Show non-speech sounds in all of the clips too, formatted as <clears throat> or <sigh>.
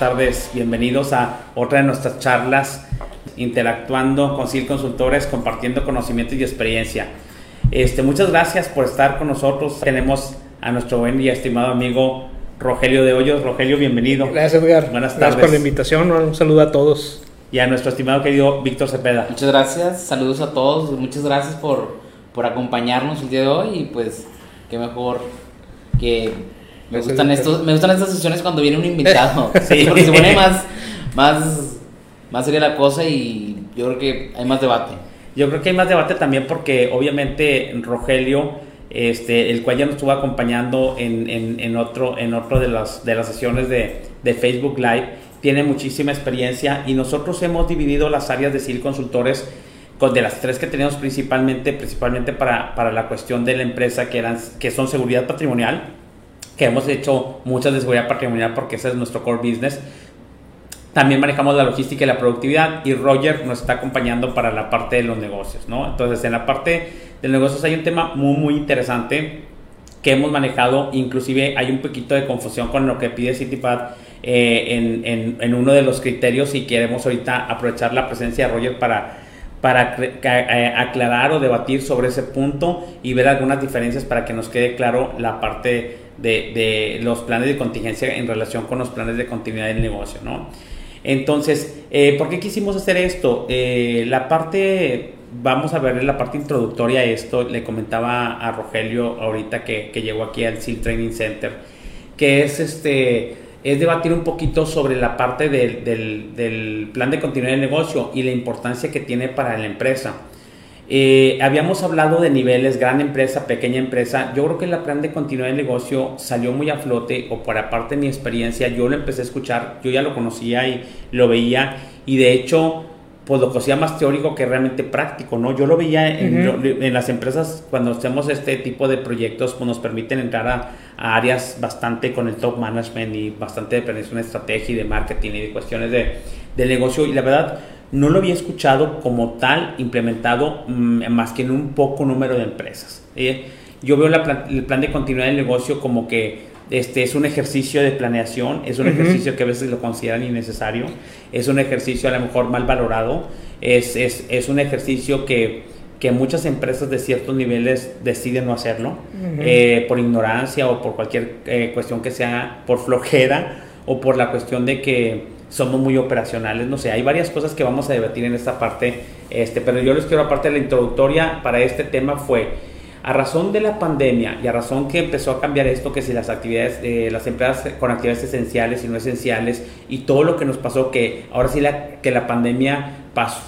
tardes. Bienvenidos a otra de nuestras charlas interactuando con CIL Consultores, compartiendo conocimientos y experiencia. Este, muchas gracias por estar con nosotros. Tenemos a nuestro buen y estimado amigo Rogelio de Hoyos. Rogelio, bienvenido. Gracias, Edgar. Buenas tardes. Gracias por la invitación. Un saludo a todos. Y a nuestro estimado querido Víctor Cepeda. Muchas gracias, saludos a todos, muchas gracias por, por acompañarnos el día de hoy y pues qué mejor que me gustan estos, me gustan estas sesiones cuando viene un invitado, <laughs> sí, porque se pone más, más, más seria la cosa y yo creo que hay más debate. Yo creo que hay más debate también porque obviamente Rogelio, este, el cual ya nos estuvo acompañando en, en, en otro, en otro de las, de las sesiones de, de Facebook Live, tiene muchísima experiencia y nosotros hemos dividido las áreas de CIL Consultores con de las tres que tenemos principalmente, principalmente para, para la cuestión de la empresa que, eran, que son seguridad patrimonial, que hemos hecho muchas de seguridad patrimonial porque ese es nuestro core business. También manejamos la logística y la productividad y Roger nos está acompañando para la parte de los negocios, ¿no? Entonces, en la parte de negocios hay un tema muy, muy interesante que hemos manejado, inclusive hay un poquito de confusión con lo que pide CityPad eh, en, en, en, uno de los criterios y queremos ahorita aprovechar la presencia de Roger para, para eh, aclarar o debatir sobre ese punto y ver algunas diferencias para que nos quede claro la parte de, de los planes de contingencia en relación con los planes de continuidad del negocio, ¿no? Entonces, eh, ¿por qué quisimos hacer esto? Eh, la parte, vamos a ver la parte introductoria a esto, le comentaba a Rogelio ahorita que, que llegó aquí al SEAL Training Center, que es este es debatir un poquito sobre la parte del, del, del, plan de continuidad del negocio y la importancia que tiene para la empresa. Eh, habíamos hablado de niveles, gran empresa, pequeña empresa. Yo creo que el plan de continuidad del negocio salió muy a flote, o por aparte de mi experiencia, yo lo empecé a escuchar, yo ya lo conocía y lo veía, y de hecho, pues lo conocía más teórico que realmente práctico, ¿no? Yo lo veía en, uh -huh. en las empresas, cuando hacemos este tipo de proyectos, pues nos permiten entrar a, a áreas bastante con el top management y bastante de planeación de estrategia y de marketing y de cuestiones de, de negocio, y la verdad, no lo había escuchado como tal implementado mmm, más que en un poco número de empresas. ¿eh? Yo veo la plan, el plan de continuidad del negocio como que este es un ejercicio de planeación, es un uh -huh. ejercicio que a veces lo consideran innecesario, es un ejercicio a lo mejor mal valorado, es, es, es un ejercicio que, que muchas empresas de ciertos niveles deciden no hacerlo uh -huh. eh, por ignorancia o por cualquier eh, cuestión que sea, por flojera o por la cuestión de que somos muy operacionales, no sé, hay varias cosas que vamos a debatir en esta parte, este, pero yo les quiero aparte de la introductoria para este tema fue a razón de la pandemia y a razón que empezó a cambiar esto, que si las actividades, eh, las empresas con actividades esenciales y no esenciales y todo lo que nos pasó, que ahora sí la, que la pandemia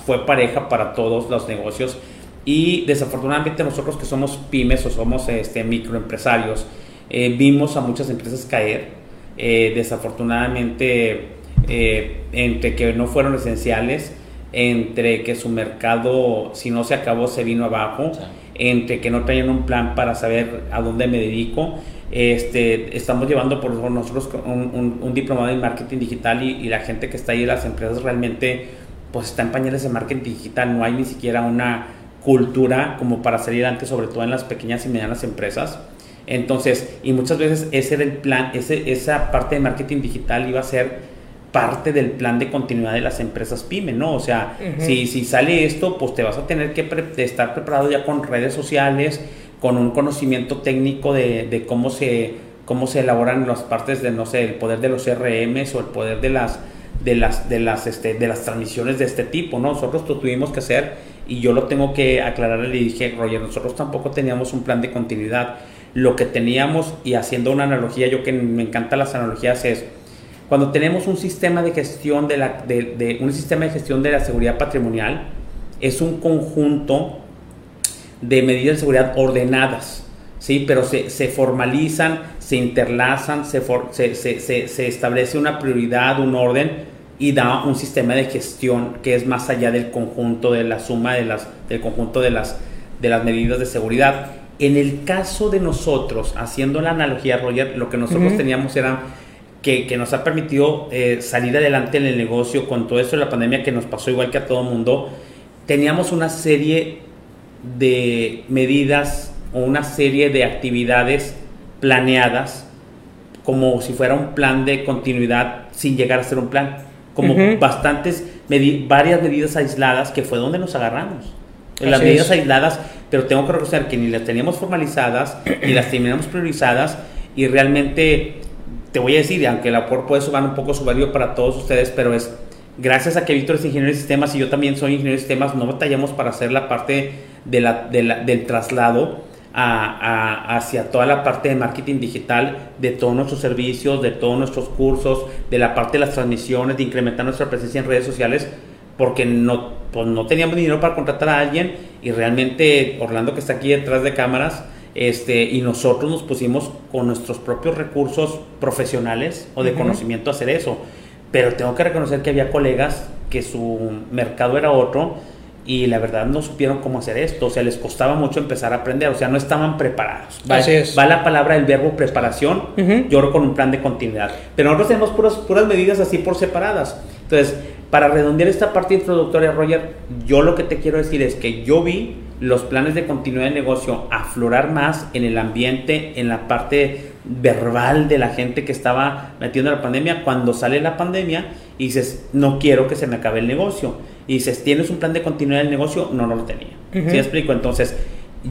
fue pareja para todos los negocios y desafortunadamente nosotros que somos pymes o somos este, microempresarios, eh, vimos a muchas empresas caer, eh, desafortunadamente eh, entre que no fueron esenciales, entre que su mercado, si no se acabó, se vino abajo, sí. entre que no traían un plan para saber a dónde me dedico. Este, estamos llevando por nosotros un, un, un diplomado en marketing digital y, y, la gente que está ahí, las empresas realmente, pues está en pañales de marketing digital, no hay ni siquiera una cultura como para salir adelante, sobre todo en las pequeñas y medianas empresas. Entonces, y muchas veces ese era el plan, ese, esa parte de marketing digital iba a ser parte del plan de continuidad de las empresas pyme, ¿no? O sea, uh -huh. si, si sale esto, pues te vas a tener que pre estar preparado ya con redes sociales, con un conocimiento técnico de, de, cómo, se, cómo se elaboran las partes de, no sé, el poder de los CRMs o el poder de las, de las, de las, este, de las transmisiones de este tipo, ¿no? Nosotros lo tuvimos que hacer y yo lo tengo que aclarar, le dije, Roger, nosotros tampoco teníamos un plan de continuidad. Lo que teníamos, y haciendo una analogía, yo que me encantan las analogías, es cuando tenemos un sistema de gestión de, la, de, de, un sistema de gestión de la seguridad patrimonial es un conjunto de medidas de seguridad ordenadas sí pero se, se formalizan se interlazan se, for, se, se, se, establece una prioridad un orden y da un sistema de gestión que es más allá del conjunto de la suma de las del conjunto de las de las medidas de seguridad en el caso de nosotros haciendo la analogía Roger lo que nosotros uh -huh. teníamos era que, que, nos ha permitido eh, salir adelante en el negocio con todo esto de la pandemia que nos pasó igual que a todo mundo, teníamos una serie de medidas o una serie de actividades planeadas como si fuera un plan de continuidad sin llegar a ser un plan. Como bastantes, varias medidas aisladas que fue donde nos agarramos. Las medidas aisladas, pero tengo que reconocer que ni las teníamos formalizadas, ni las teníamos priorizadas, y realmente te voy a decir, aunque el aporte puede sumar un poco su valor para todos ustedes, pero es gracias a que Víctor es ingeniero de sistemas y yo también soy ingeniero de sistemas, no batallamos para hacer la parte de la, del traslado a, hacia toda la parte de marketing digital, de todos nuestros servicios, de todos nuestros cursos, de la parte de las transmisiones, de incrementar nuestra presencia en redes sociales, porque no, pues no teníamos dinero para contratar a alguien y realmente Orlando que está aquí detrás de cámaras, este, y nosotros nos pusimos con nuestros propios recursos profesionales o de conocimiento a hacer eso. Pero tengo que reconocer que había colegas que su mercado era otro y la verdad no supieron cómo hacer esto, o sea, les costaba mucho empezar a aprender, o sea, no estaban preparados. Va, Así es. va la palabra el verbo preparación, yo con un plan de continuidad, pero nosotros tenemos puras, puras medidas así por separadas. Entonces, para redondear esta parte introductoria, Roger, yo lo que te quiero decir es que yo vi los planes de continuidad de negocio aflorar más en el ambiente, en la parte verbal de la gente que estaba metiendo la pandemia, cuando sale la pandemia y dices, no quiero que se me acabe el negocio. Y dices, ¿tienes un plan de continuidad del negocio? No, no lo tenía. ¿Sí explico? Entonces,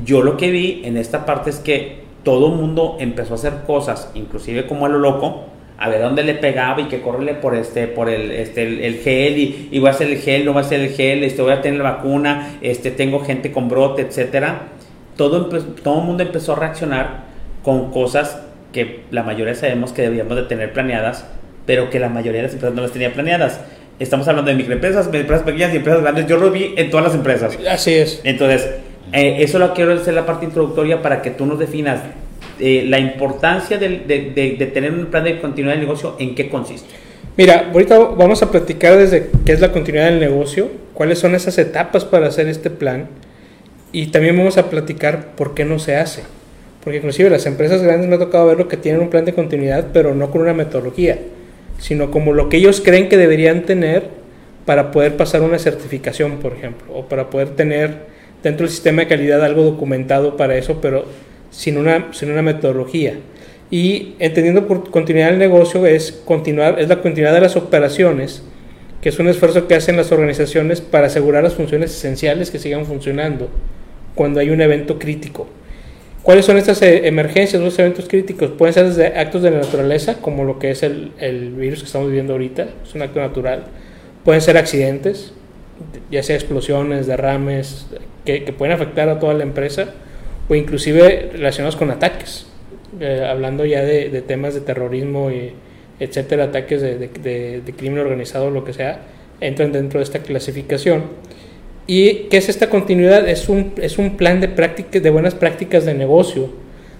yo lo que vi en esta parte es que todo el mundo empezó a hacer cosas, inclusive como a lo loco, a ver dónde le pegaba y que correle por este por el este el, gel y, y, voy a hacer el gel no va a ser el gel este voy a tener la vacuna este tengo gente con brote etcétera todo todo el mundo empezó a reaccionar con cosas que la mayoría sabemos que debíamos de tener planeadas pero que la mayoría de las empresas no las tenía planeadas. Estamos hablando de microempresas empresas pequeñas y empresas grandes. Yo lo vi en todas las empresas. Así es. Entonces eh, eso lo quiero hacer la parte introductoria para que tú nos definas eh, la importancia de, tener un plan de continuidad del negocio, ¿en qué consiste? Mira, ahorita vamos a platicar desde qué es la continuidad del negocio, cuáles son esas etapas para hacer este plan y también vamos a platicar por qué no se hace. Porque inclusive las empresas grandes me ha tocado ver lo que tienen un plan de continuidad, pero no con una metodología, sino como lo que ellos creen que deberían tener para poder pasar una certificación, por ejemplo, o para poder tener dentro del sistema de calidad algo documentado para eso, pero sin una, sin una metodología. Y entendiendo por continuidad del negocio es, continuar, es la continuidad de las operaciones, que es un esfuerzo que hacen las organizaciones para asegurar las funciones esenciales que sigan funcionando cuando hay un evento crítico. ¿Cuáles son estas eh, emergencias, los eventos críticos? Pueden ser desde actos de la naturaleza, como lo que es el, el virus que estamos viviendo ahorita, es un acto natural. Pueden ser accidentes, ya sea explosiones, derrames, que, que pueden afectar a toda la empresa o inclusive relacionados con ataques, eh, hablando ya de, temas de terrorismo y etcétera, ataques de, crimen organizado, lo que sea, entran dentro de esta clasificación. ¿Y qué es esta continuidad? Es un, es un plan de, prácticas, de buenas prácticas de negocio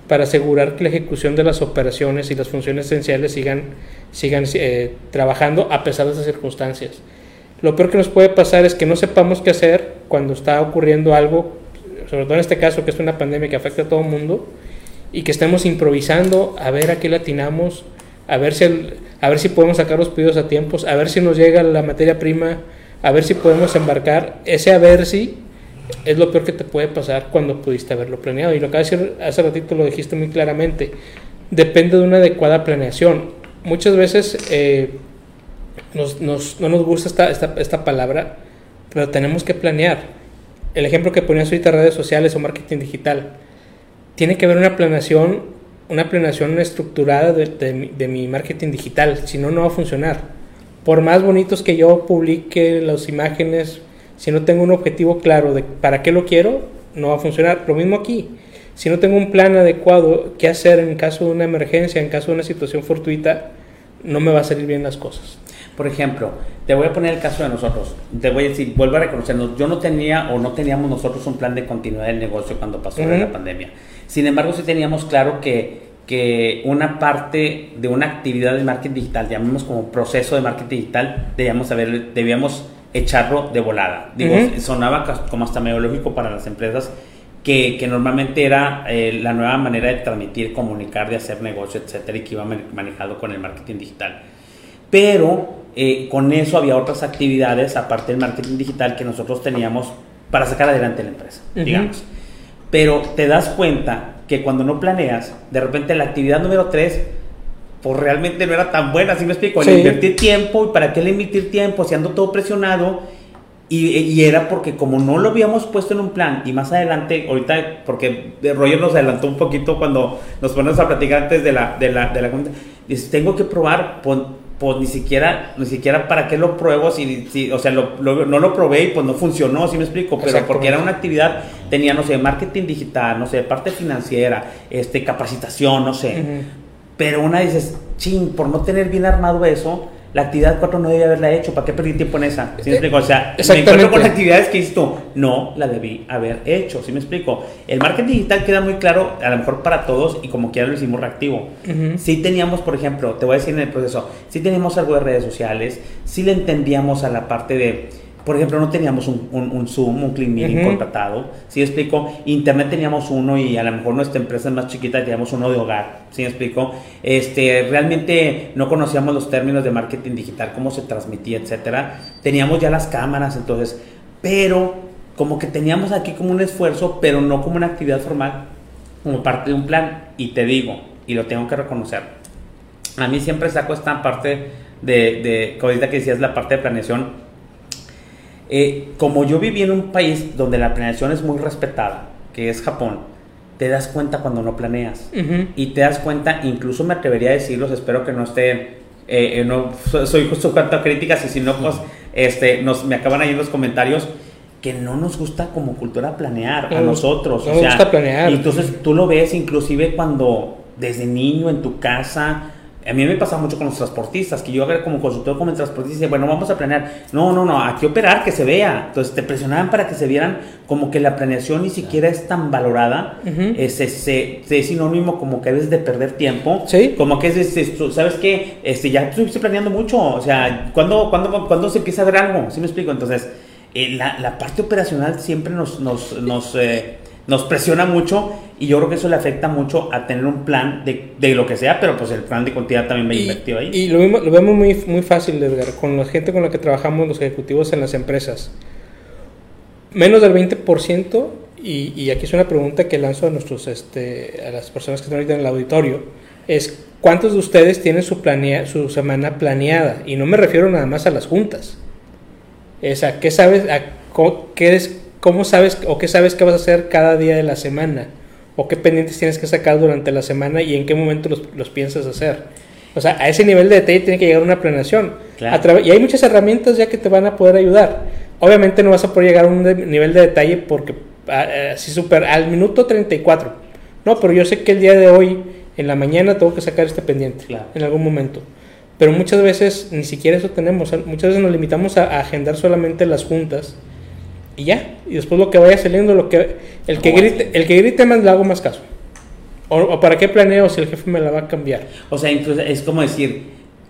para asegurar que la ejecución de las operaciones y las funciones esenciales sigan, sigan eh, trabajando a pesar de esas circunstancias. Lo peor que nos puede pasar es que no sepamos qué hacer cuando está ocurriendo algo sobre todo en este caso que es una pandemia que afecta a todo el mundo, y que estemos improvisando a ver a qué latinamos, a ver si, a ver si podemos sacar los pedidos a tiempos, a ver si nos llega la materia prima, a ver si podemos embarcar. Ese a ver si es lo peor que te puede pasar cuando pudiste haberlo planeado. Y lo que decir hace ratito lo dijiste muy claramente, depende de una adecuada planeación. Muchas veces eh, nos, nos, no nos gusta esta, esta, esta palabra, pero tenemos que planear el ejemplo que ponías ahorita, redes sociales o marketing digital, tiene que haber una planeación, una planeación estructurada de, mi marketing digital, si no, no va a funcionar. Por más bonitos que yo publique las imágenes, si no tengo un objetivo claro de para qué lo quiero, no va a funcionar. Lo mismo aquí. Si no tengo un plan adecuado, qué hacer en caso de una emergencia, en caso de una situación fortuita, no me va a salir bien las cosas. Por ejemplo, te voy a poner el caso de nosotros. Te voy a decir, vuelvo a reconocernos, yo no tenía o no teníamos nosotros un plan de continuidad del negocio cuando pasó la pandemia. Sin embargo, sí teníamos claro que, que una parte de una actividad de marketing digital, llamamos como proceso de marketing digital, debíamos, saber, debíamos echarlo de volada. Digo, sonaba como hasta medio lógico para las empresas que, que normalmente era eh, la nueva manera de transmitir, comunicar, de hacer negocio, etcétera, y que iba manejado con el marketing digital. Pero eh, con eso había otras actividades, aparte del marketing digital, que nosotros teníamos para sacar adelante la empresa, digamos. Pero te das cuenta que cuando no planeas, de repente la actividad número 3 pues realmente no era tan buena, ¿sí me explico? Sí. Le invertí tiempo, ¿y para qué le invertir tiempo si ando todo presionado? Y, y era porque como no lo habíamos puesto en un plan, y más adelante, ahorita, porque Roger nos adelantó un poquito cuando nos ponemos a platicar antes de la, de la, de la dice, tengo que probar, pues, pues ni siquiera, ni siquiera para qué lo pruebo, si, si o sea, lo- lo- no lo probé y pues no funcionó, ¿sí me explico? Pero porque era una actividad, tenía, no sé, marketing digital, no sé, parte financiera, este, capacitación, no sé. Pero una dices, ching, por no tener bien armado eso, la actividad 4 no debía haberla hecho. ¿Para qué perdí tiempo en esa? ¿Sí me Eh, explico? O sea, me encuentro con actividades que dices tú, no la debí haber hecho. ¿Sí me explico? El marketing digital queda muy claro, a lo mejor para todos, y como quiera lo hicimos reactivo. Ujú. Sí teníamos, por ejemplo, te voy a decir en el proceso, sí teníamos algo de redes sociales, sí le entendíamos a la parte de, por ejemplo, no teníamos un, un, un Zoom, un Clean Meeting Ujú. contratado, ¿sí explico? Internet teníamos uno y a lo mejor nuestra empresa es más chiquita teníamos uno de hogar, ¿sí explico? Este, realmente no conocíamos los términos de marketing digital, cómo se transmitía, etcétera. Teníamos ya las cámaras, entonces, pero como que teníamos aquí como un esfuerzo, pero no como una actividad formal, como parte de un plan. Y te digo, y lo tengo que reconocer, a mí siempre saco esta parte de, de ahorita que decías, la parte de planeación. Eh, como yo viví en un país donde la planeación es muy respetada, que es Japón, te das cuenta cuando no planeas. Ujú. Y te das cuenta, incluso me atrevería a decirlos, espero que no esté, eh, eh, no so- soy justo cuanto a críticas y si no, pues este, nos, me acaban ahí en los comentarios que no nos gusta como cultura planear a No nos- nosotros. no o nos gusta planear. y entonces tú lo ves inclusive cuando desde niño en tu casa, a mí me pasa mucho con los transportistas, que yo como consultor como el transportista, dice, bueno, vamos a planear. No, no, no, aquí operar, que se vea. Entonces te presionaban para que se vieran como que la planeación ni siquiera es tan valorada. Ujú. es, es, es- es sinónimo como que debes de perder tiempo. Sí. Como que es, ¿sabes qué? Este, ya estuviste planeando mucho. O sea, ¿cuándo, cuándo, cuándo se empieza a ver algo? ¿Sí me explico? Entonces, eh, la, la parte operacional siempre nos, nos, nos, eh, nos presiona mucho y yo creo que eso le afecta mucho a tener un plan de, de lo que sea, pero pues el plan de continuidad también me Y, invertido ahí. y lo, vemos, lo vemos muy, muy fácil, Edgar, con la gente con la que trabajamos, los ejecutivos en las empresas. Menos del 20%, y, y aquí es una pregunta que lanzo a, nuestros, este, a las personas que están ahorita en el auditorio, es ¿cuántos de ustedes tienen su, planea, su semana planeada? Y no me refiero nada más a las juntas. Es a qué sabes, a qué es, cómo sabes o qué sabes que vas a hacer cada día de la semana, o qué pendientes tienes que sacar durante la semana y en qué momento los, los piensas hacer. O sea, a ese nivel de detalle tiene que llegar una planeación. Claro. Y hay muchas herramientas ya que te van a poder ayudar. Obviamente no vas a poder llegar a un de- nivel de detalle porque ah, así super al minuto 34. No, pero yo sé que el día de hoy, en la mañana, tengo que sacar este pendiente Claro. en algún momento. Pero muchas veces ni siquiera eso tenemos. Muchas veces nos limitamos a, a agendar solamente las juntas y ya. Y después lo que vaya saliendo, lo que el que grite, el que grite más le hago más caso. O, o para qué planeo si el jefe me la va a cambiar. O sea, incluso es como decir,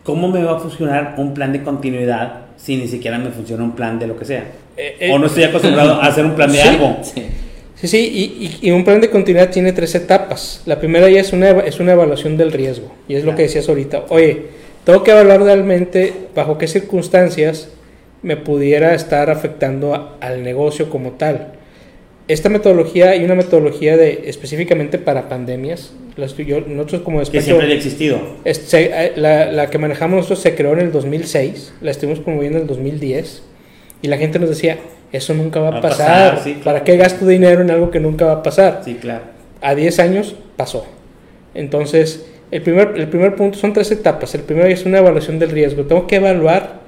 ¿cómo me va a funcionar un plan de continuidad si ni siquiera me funciona un plan de lo que sea? Eh, eh, o no estoy acostumbrado a hacer un plan de Sí. algo. Sí. Sí, sí, y, y- y un plan de continuidad tiene tres etapas. La primera ya es una, es una evaluación del riesgo, y es lo Claro. que decías ahorita. Oye, tengo que evaluar realmente bajo qué circunstancias me pudiera estar afectando a- al negocio como tal. Esta metodología, hay una metodología de, específicamente para pandemias. La estoy- yo- nosotros como Que despacho, siempre había existido. eh, la, la que manejamos nosotros se creó en el 2006, la estuvimos promoviendo en el 2010, y la gente nos decía, eso nunca va a Va a pasar, pasar, sí, claro. ¿para qué gasto dinero en algo que nunca va a pasar? Sí, claro. A 10 años pasó. Entonces, el primer, el primer punto son tres etapas. El primero es una evaluación del riesgo. Tengo que evaluar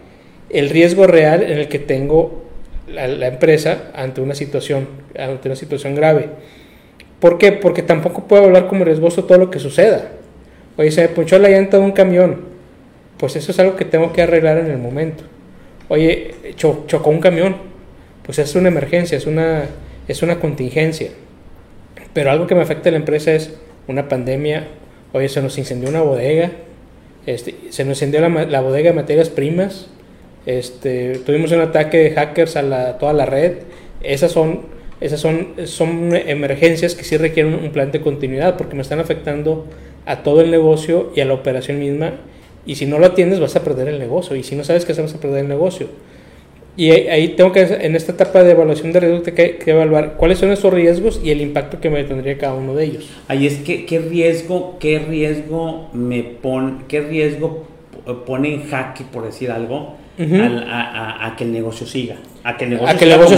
el riesgo real en el que tengo la, empresa ante una situación, ante una situación grave. ¿Por qué? Porque tampoco puedo hablar como riesgoso todo lo que suceda. Oye, se me ponchó la llanta de un camión. Pues eso es algo que tengo que arreglar en el momento. Oye, cho- chocó un camión. Pues es una emergencia, es una, es una contingencia. Pero algo que me afecta a la empresa es una pandemia. Oye, se nos incendió una bodega. Este, se nos incendió la bodega de materias primas. Este, tuvimos un ataque de hackers a la, toda la red. Esas son, esas son, son emergencias que sí requieren un plan de continuidad porque me están afectando a todo el negocio y a la operación misma. Y si no lo atiendes vas a perder el negocio. Y si no sabes qué hacer vas a perder el negocio. Y ahí tengo que, en esta etapa de evaluación de riesgo, que, que evaluar cuáles son esos riesgos y el impacto que me tendría cada uno de ellos. Ahí es que, ¿qué riesgo, qué riesgo me pone, qué riesgo pone en jaque, por decir algo, a, que el negocio siga? A que el negocio, que el negocio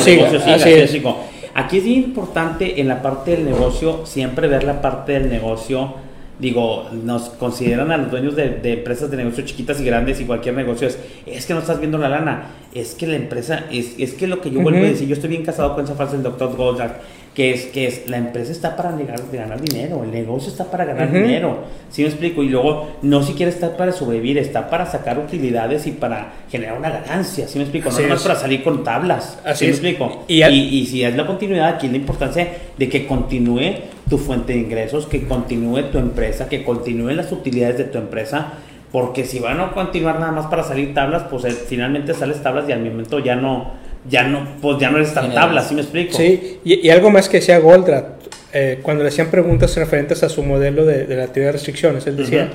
siga. Aquí es importante en la parte del negocio, siempre ver la parte del negocio digo, nos consideran a los dueños de, empresas de negocio chiquitas y grandes y cualquier negocio es, es que no estás viendo la lana, es que la empresa, es, es que lo que yo vuelvo a decir, yo estoy bien casado con esa frase del doctor Goldberg, que es que es la empresa está para ganar, ganar dinero, el negocio está para ganar dinero, ¿sí me explico? Y luego no siquiera está para sobrevivir, está para sacar utilidades y para generar una ganancia, ¿sí me explico? no es para salir con tablas, ¿sí me explico? Y, y, si es la continuidad, aquí la importancia de que continúe tu fuente de ingresos, que continúe tu empresa, que continúen las utilidades de tu empresa, porque si van a continuar nada más para salir tablas, pues eh, finalmente sales tablas y al momento ya no ya no, pues ya no eres tan tabla, ¿sí me explico? Sí, y, algo más que decía Goldratt, eh, cuando le hacían preguntas referentes a su modelo de, la teoría de restricciones, él decía,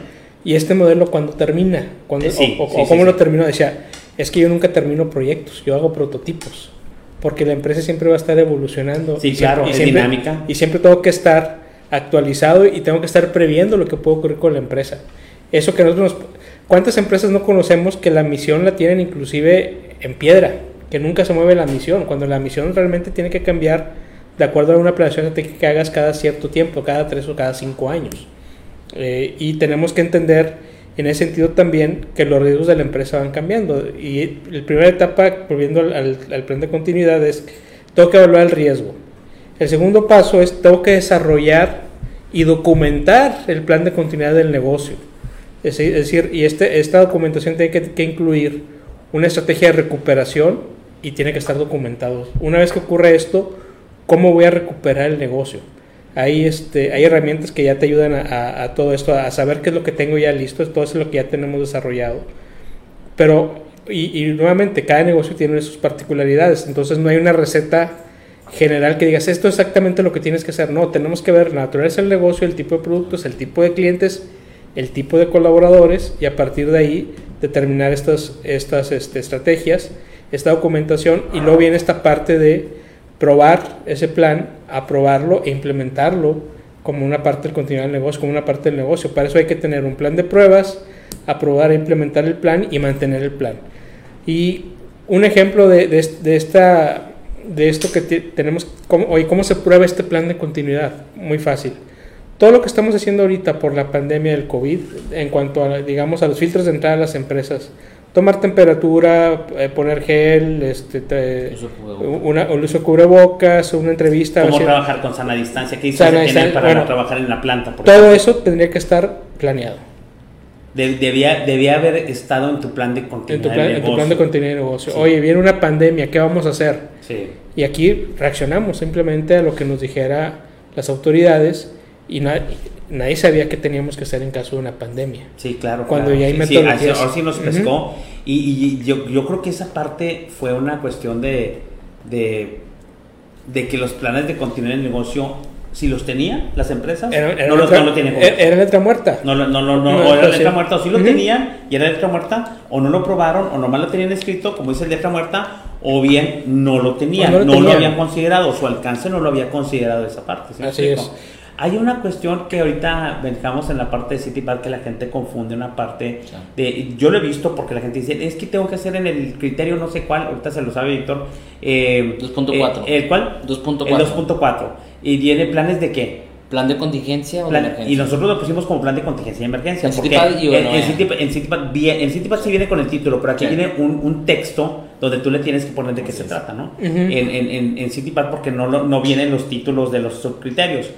¿y este modelo cuándo termina? ¿Cuándo, o, cómo lo terminó? Decía, es que yo nunca termino proyectos, yo hago prototipos, porque la empresa siempre va a estar evolucionando. Sí, claro, y es dinámica. Y siempre tengo que estar actualizado y tengo que estar previendo lo que puede ocurrir con la empresa. Eso que nosotros ¿Cuántas empresas no conocemos que la misión la tienen inclusive en piedra? Que nunca se mueve la misión, cuando la misión realmente tiene que cambiar de acuerdo a una planeación que hagas cada cierto tiempo, cada tres o cada cinco años. Eh, y tenemos que entender en ese sentido también que los riesgos de la empresa van cambiando. Y la primera etapa, volviendo al, plan de continuidad, es tengo que evaluar el riesgo. El segundo paso es tengo que desarrollar y documentar el plan de continuidad del negocio. Es decir, y este, esta documentación tiene que incluir una estrategia de recuperación y tiene que estar documentado. Una vez que ocurre esto, ¿cómo voy a recuperar el negocio? Hay, este, hay herramientas que ya te ayudan a, todo esto, a saber qué es lo que tengo ya listo, todo es lo que ya tenemos desarrollado. Pero, y, nuevamente, cada negocio tiene sus particularidades, entonces no hay una receta general que digas esto es exactamente lo que tienes que hacer. No, tenemos que ver la naturaleza del negocio, el tipo de productos, el tipo de clientes, el tipo de colaboradores y a partir de ahí determinar estas, estas este, estrategias esta documentación y luego viene esta parte de probar ese plan, aprobarlo e implementarlo como una parte del continuidad del negocio, como una parte del negocio. Para eso hay que tener un plan de pruebas, aprobar e implementar el plan y mantener el plan. Y un ejemplo de, de, esta, de esto que tenemos, hoy, ¿cómo se prueba este plan de continuidad? Muy fácil. Todo lo que estamos haciendo ahorita por la pandemia del COVID, en cuanto a, digamos, a los filtros de entrada a las empresas, tomar temperatura, eh, poner gel, este, una, un uso de cubrebocas, una entrevista. ¿Cómo trabajar con sana distancia? ¿Qué sana distancia, para trabajar en la planta? todo eso tendría que estar planeado. debía, debía haber estado en tu plan de continuidad en tu plan, de continuidad de negocio. Oye, viene una pandemia, ¿qué vamos a hacer? Sí. Y aquí reaccionamos simplemente a lo que nos dijera las autoridades y nadie, nadie sabía qué teníamos que hacer en caso de una pandemia. Sí, claro. Cuando ya hay metodologías. Sí, ahora sí nos pescó. y, y, yo, yo creo que esa parte fue una cuestión de, de, de que los planes de continuar el negocio si los tenía las empresas, era, no, los, no, lo tenían. Era, letra muerta. No, no, no, no, o era letra muerta, o si lo tenían y era letra muerta, o no lo probaron, o nomás lo tenían escrito, como dice letra muerta, o bien no lo tenían, no lo, habían considerado, su alcance no lo había considerado esa parte. Así es. Hay una cuestión que ahorita dejamos en la parte de City Park que la gente confunde una parte de... Yo lo he visto porque la gente dice, es que tengo que hacer en el criterio no sé cuál, ahorita se lo sabe Víctor. Eh, 2.4. Eh, ¿El cuál? 2.4. El 2.4. ¿Y tiene planes de qué? ¿Plan de contingencia o de emergencia? Y nosotros lo pusimos como plan de contingencia y emergencia. En Citipad y en, en, Citipad, en sí viene con el título, pero aquí viene un, un, texto donde tú le tienes que poner de qué se trata, ¿no? En, en, en Citipad porque no, no vienen los títulos de los subcriterios.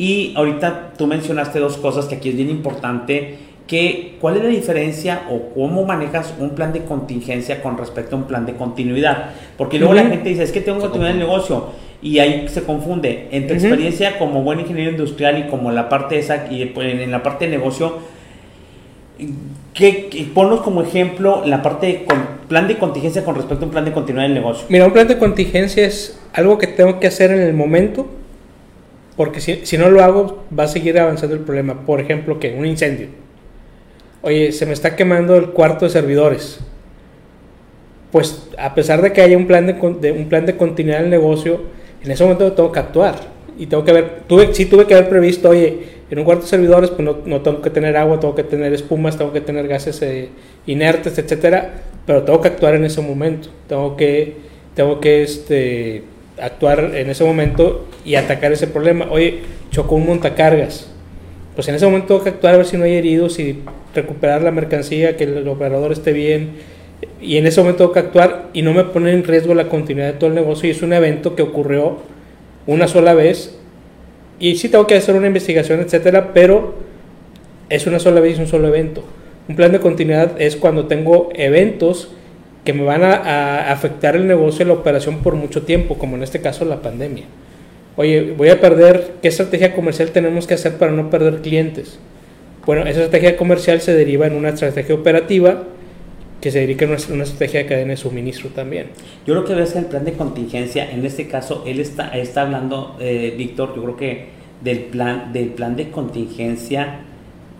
Y ahorita tú mencionaste dos cosas que aquí es bien importante, que cuál es la diferencia o cómo manejas un plan de contingencia con respecto a un plan de continuidad. Porque luego la gente dice, es que tengo continuidad en el negocio y ahí se confunde. En tu experiencia como buen ingeniero industrial y como la parte esa y pues, en la parte de negocio, ¿qué, ponnos como ejemplo la parte de plan de contingencia con respecto a un plan de continuidad del negocio. Mira, un plan de contingencia es algo que tengo que hacer en el momento porque si, no lo hago, va a seguir avanzando el problema. Por ejemplo, que un incendio. Oye, se me está quemando el cuarto de servidores. pues a pesar de que haya un plan de, de, un plan de continuidad del negocio, en ese momento tengo que actuar. Y tengo que ver, tuve, sí tuve que haber previsto, oye, en un cuarto de servidores pues no, no tengo que tener agua, tengo que tener espumas, tengo que tener gases eh, inertes, etcétera, pero tengo que actuar en ese momento. Tengo que, tengo que este, actuar en ese momento y atacar ese problema. Oye, chocó un montacargas. Pues en ese momento tengo que actuar a ver si no hay heridos y recuperar la mercancía, que el operador esté bien. Y en ese momento tengo que actuar y no me pone en riesgo la continuidad de todo el negocio. Y es un evento que ocurrió una sola vez. Y sí tengo que hacer una investigación, etcétera, pero es una sola vez y un solo evento. Un plan de continuidad es cuando tengo eventos que me van a, a, afectar el negocio y la operación por mucho tiempo, como en este caso la pandemia. Oye, voy a perder, ¿qué estrategia comercial tenemos que hacer para no perder clientes? Bueno, esa estrategia comercial se deriva en una estrategia operativa que se dedica a una, estrategia de cadena de suministro también. Yo creo que ves el plan de contingencia, en este caso, él está, está hablando, eh, Víctor, yo creo que del plan, del plan de contingencia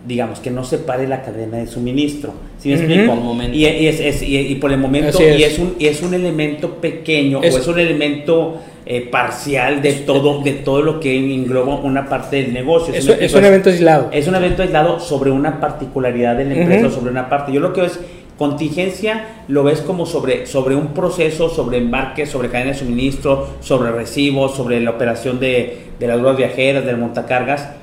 digamos, que no se pare la cadena de suministro. ¿Sí me explico? Y, es, y, por el momento, y es un, es un elemento pequeño o es un elemento eh, parcial de todo, de todo lo que engloba una parte del negocio. es, un evento aislado. Es un evento aislado sobre una particularidad de la empresa, sobre una parte. Yo lo que es contingencia lo ves como sobre, sobre un proceso, sobre embarque, sobre cadena de suministro, sobre recibos, sobre la operación de, de las grúas viajeras, del montacargas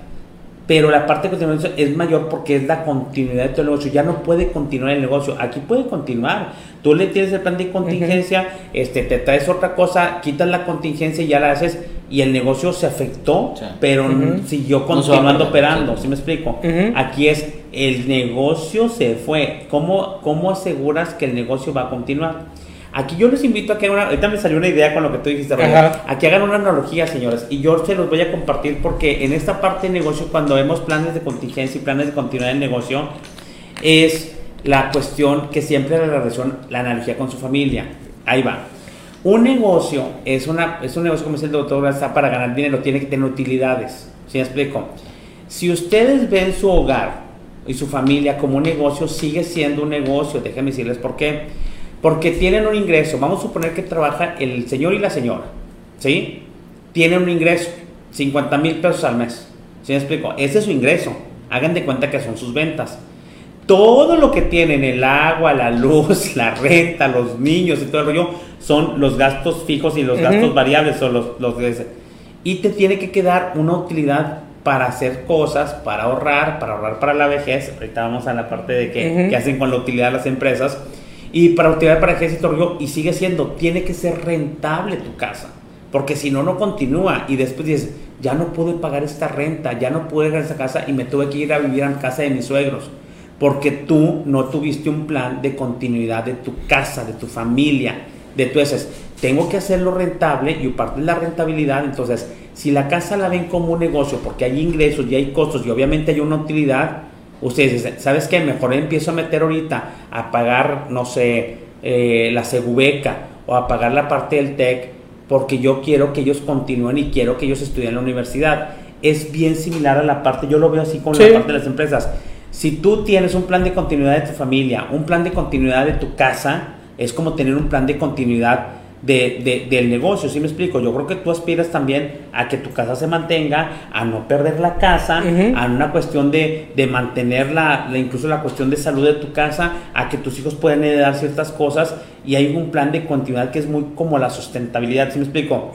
pero la parte de continuación es mayor porque es la continuidad de todo el negocio. Ya no puede continuar el negocio. Aquí puede continuar. Tú le tienes el plan de contingencia, este, te traes otra cosa, quitas la contingencia y ya la haces y el negocio se afectó, pero siguió continuando operando. ¿Sí me explico? Aquí es el negocio se fue. ¿Cómo, ¿Cómo aseguras que el negocio va a continuar? Aquí yo les invito a que hagan una, ahorita me salió una idea con lo que tú dijiste, a que hagan una analogía, señores, y yo se los voy a compartir porque en esta parte de negocio, cuando vemos planes de contingencia y planes de continuidad del negocio, es la cuestión que siempre la relación, la analogía con su familia. Ahí va. Un negocio es, una, es un negocio, como dice el doctor, está para ganar dinero, tiene que tener utilidades. ¿Sí me explico? Si ustedes ven su hogar y su familia como un negocio, sigue siendo un negocio. Déjenme decirles por qué porque tienen un ingreso. Vamos a suponer que trabaja el señor y la señora. ¿Sí? Tienen un ingreso, 50 mil pesos al mes. ¿Sí me explico? Ese es su ingreso. Hagan de cuenta que son sus ventas. Todo lo que tienen, el agua, la luz, <laughs> la renta, los niños y todo el rollo, son los gastos fijos y los gastos variables. Son los, los, y te tiene que quedar una utilidad para hacer cosas, para ahorrar, para ahorrar para la vejez. Ahorita vamos a la parte de que, hacen con la utilidad las empresas y para utilidad para ejército y sigue siendo, tiene que ser rentable tu casa, porque si no, no continúa. Y después dices, ya no pude pagar esta renta, ya no pude pagar esta casa y me tuve que ir a vivir a casa de mis suegros, porque tú no tuviste un plan de continuidad de tu casa, de tu familia, de tu dices, tengo que hacerlo rentable y parte de la rentabilidad, entonces, si la casa la ven como un negocio, porque hay ingresos y hay costos y obviamente hay una utilidad, Ustedes dicen, ¿sabes qué? Mejor empiezo a meter ahorita a pagar, no sé, eh, la segubeca o a pagar la parte del TEC porque yo quiero que ellos continúen y quiero que ellos estudien en la universidad. Es bien similar a la parte, yo lo veo así con la parte de las empresas. Si tú tienes un plan de continuidad de tu familia, un plan de continuidad de tu casa, es como tener un plan de continuidad de, del negocio, ¿sí me explico? Yo creo que tú aspiras también a que tu casa se mantenga, a no perder la casa, a una cuestión de, de mantener la, incluso la cuestión de salud de tu casa, a que tus hijos puedan heredar ciertas cosas y hay un plan de continuidad que es muy como la sustentabilidad, ¿sí me explico?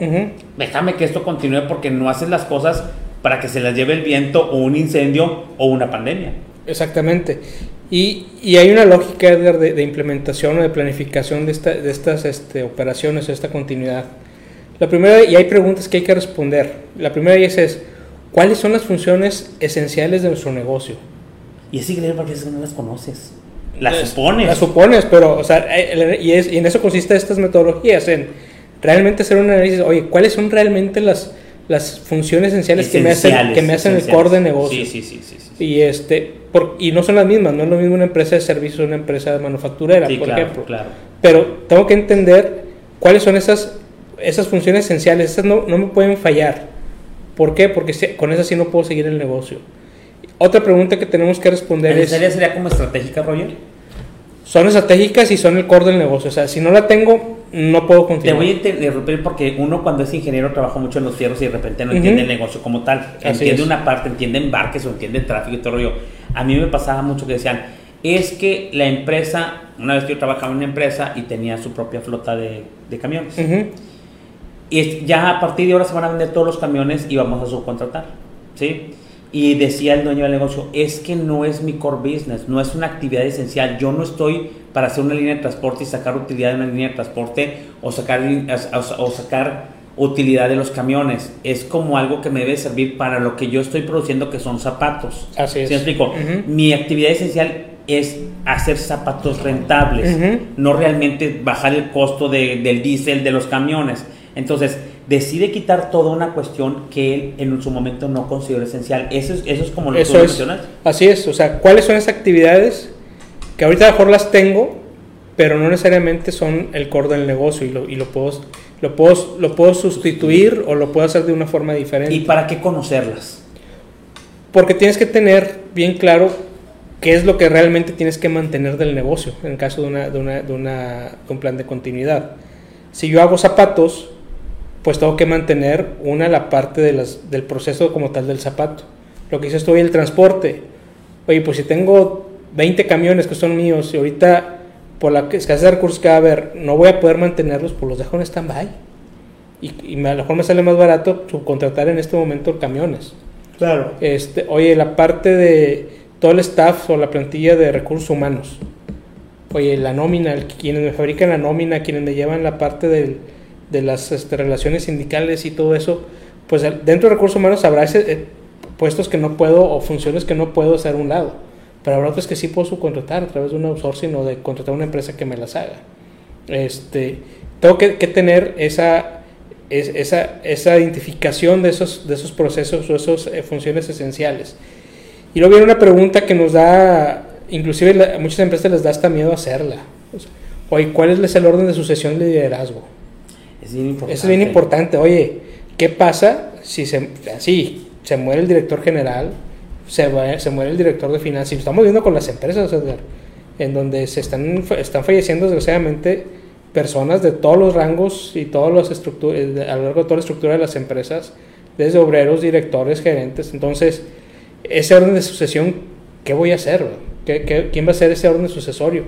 Déjame que esto continúe porque no haces las cosas para que se las lleve el viento o un incendio o una pandemia. Exactamente. Y, y, hay una lógica, Edgar, de, implementación o de planificación de, esta, de estas este, operaciones, esta continuidad. La primera, y hay preguntas que hay que responder. La primera es, es ¿cuáles son las funciones esenciales de nuestro negocio? Y es increíble porque no las conoces. Las supones. Las supones, pero, o sea, eh, y, es, y en eso consiste estas metodologías, en realmente hacer un análisis, oye, ¿cuáles son realmente las, las funciones esenciales, que me hacen, que me hacen el core de negocio? Sí, sí, sí, sí, Y, este, y no son las mismas, no es lo mismo una empresa de servicios una empresa de manufacturera, por ejemplo. Claro. Pero tengo que entender cuáles son esas, esas funciones esenciales, esas no, no me pueden fallar. ¿Por qué? Porque con esas sí no puedo seguir el negocio. Otra pregunta que tenemos que responder es... sería como estratégica, Roger? son estratégicas y son el core del negocio. O sea, si no la tengo, no puedo Te continuar. voy a interrumpir porque uno cuando es ingeniero trabaja mucho en los fierros y de repente no entiende el negocio como tal. Así entiende es. una parte, entiende embarques o entiende tráfico y todo el rollo. A mí me pasaba mucho que decían, es que la empresa, una vez que yo trabajaba en una empresa y tenía su propia flota de, de camiones. Y ya a partir de ahora se van a vender todos los camiones y vamos a subcontratar. ¿Sí? Y decía el dueño del negocio, es que no es mi core business, no es una actividad esencial. Yo no estoy para hacer una línea de transporte y sacar utilidad de una línea de transporte o sacar, o, o sacar utilidad de los camiones. Es como algo que me debe servir para lo que yo estoy produciendo, que son zapatos. Así es. ¿Sí me explico? Mi actividad esencial es hacer zapatos rentables, no realmente bajar el costo de- del diésel de los camiones. Entonces, decide quitar toda una cuestión que él en su momento no considera esencial. Eso es, eso es como lo que Eso tú es. mencionas. Así es. O sea, ¿cuáles son esas actividades que ahorita mejor las tengo, pero no necesariamente son el core del negocio y lo, y lo, puedo, lo, puedo, lo puedo sustituir o lo puedo hacer de una forma diferente? ¿Y para qué conocerlas? Porque tienes que tener bien claro qué es lo que realmente tienes que mantener del negocio en el caso de, una, de, una, de, una- de un plan de continuidad. Si yo hago zapatos, pues tengo que mantener una la parte de las, del proceso como tal del zapato. Lo que dices tú hoy, el transporte. Oye, pues si tengo 20 camiones que son míos y ahorita por la escasez de recursos que va a haber no voy a poder mantenerlos, pues los dejo en stand-by. Y, a lo mejor me sale más barato subcontratar en este momento camiones. Claro. Este, oye, la parte de todo el staff o la plantilla de recursos humanos. Oye, la nómina, el- quienes me fabrican la nómina, quienes me llevan la parte del- de las este, relaciones sindicales y todo eso, pues dentro de recursos humanos habrá ese, eh, puestos que no puedo o funciones que no puedo hacer a un lado, pero habrá otros que sí puedo subcontratar a través de un outsourcing o de contratar una empresa que me las haga. Este, tengo que, que tener esa, es- esa, esa identificación de esos, de esos procesos o esas eh, funciones esenciales. Y luego viene una pregunta que nos da, inclusive la- a muchas empresas les da hasta miedo hacerla. Oye, ¿cuál es el orden de sucesión de liderazgo? Es bien importante. Eso es bien importante. Oye, ¿qué pasa si se, así, se muere el director general, se, va- se muere el director de finanzas? Y lo estamos viendo con las empresas, Edgar, en donde se están, están falleciendo desgraciadamente personas de todos los rangos y todas las estructuras, a lo largo de toda la estructura de las empresas, desde obreros, directores, gerentes. Entonces, ese orden de sucesión, ¿qué voy a hacer? ¿Qué, quién va a ser ese orden sucesorio?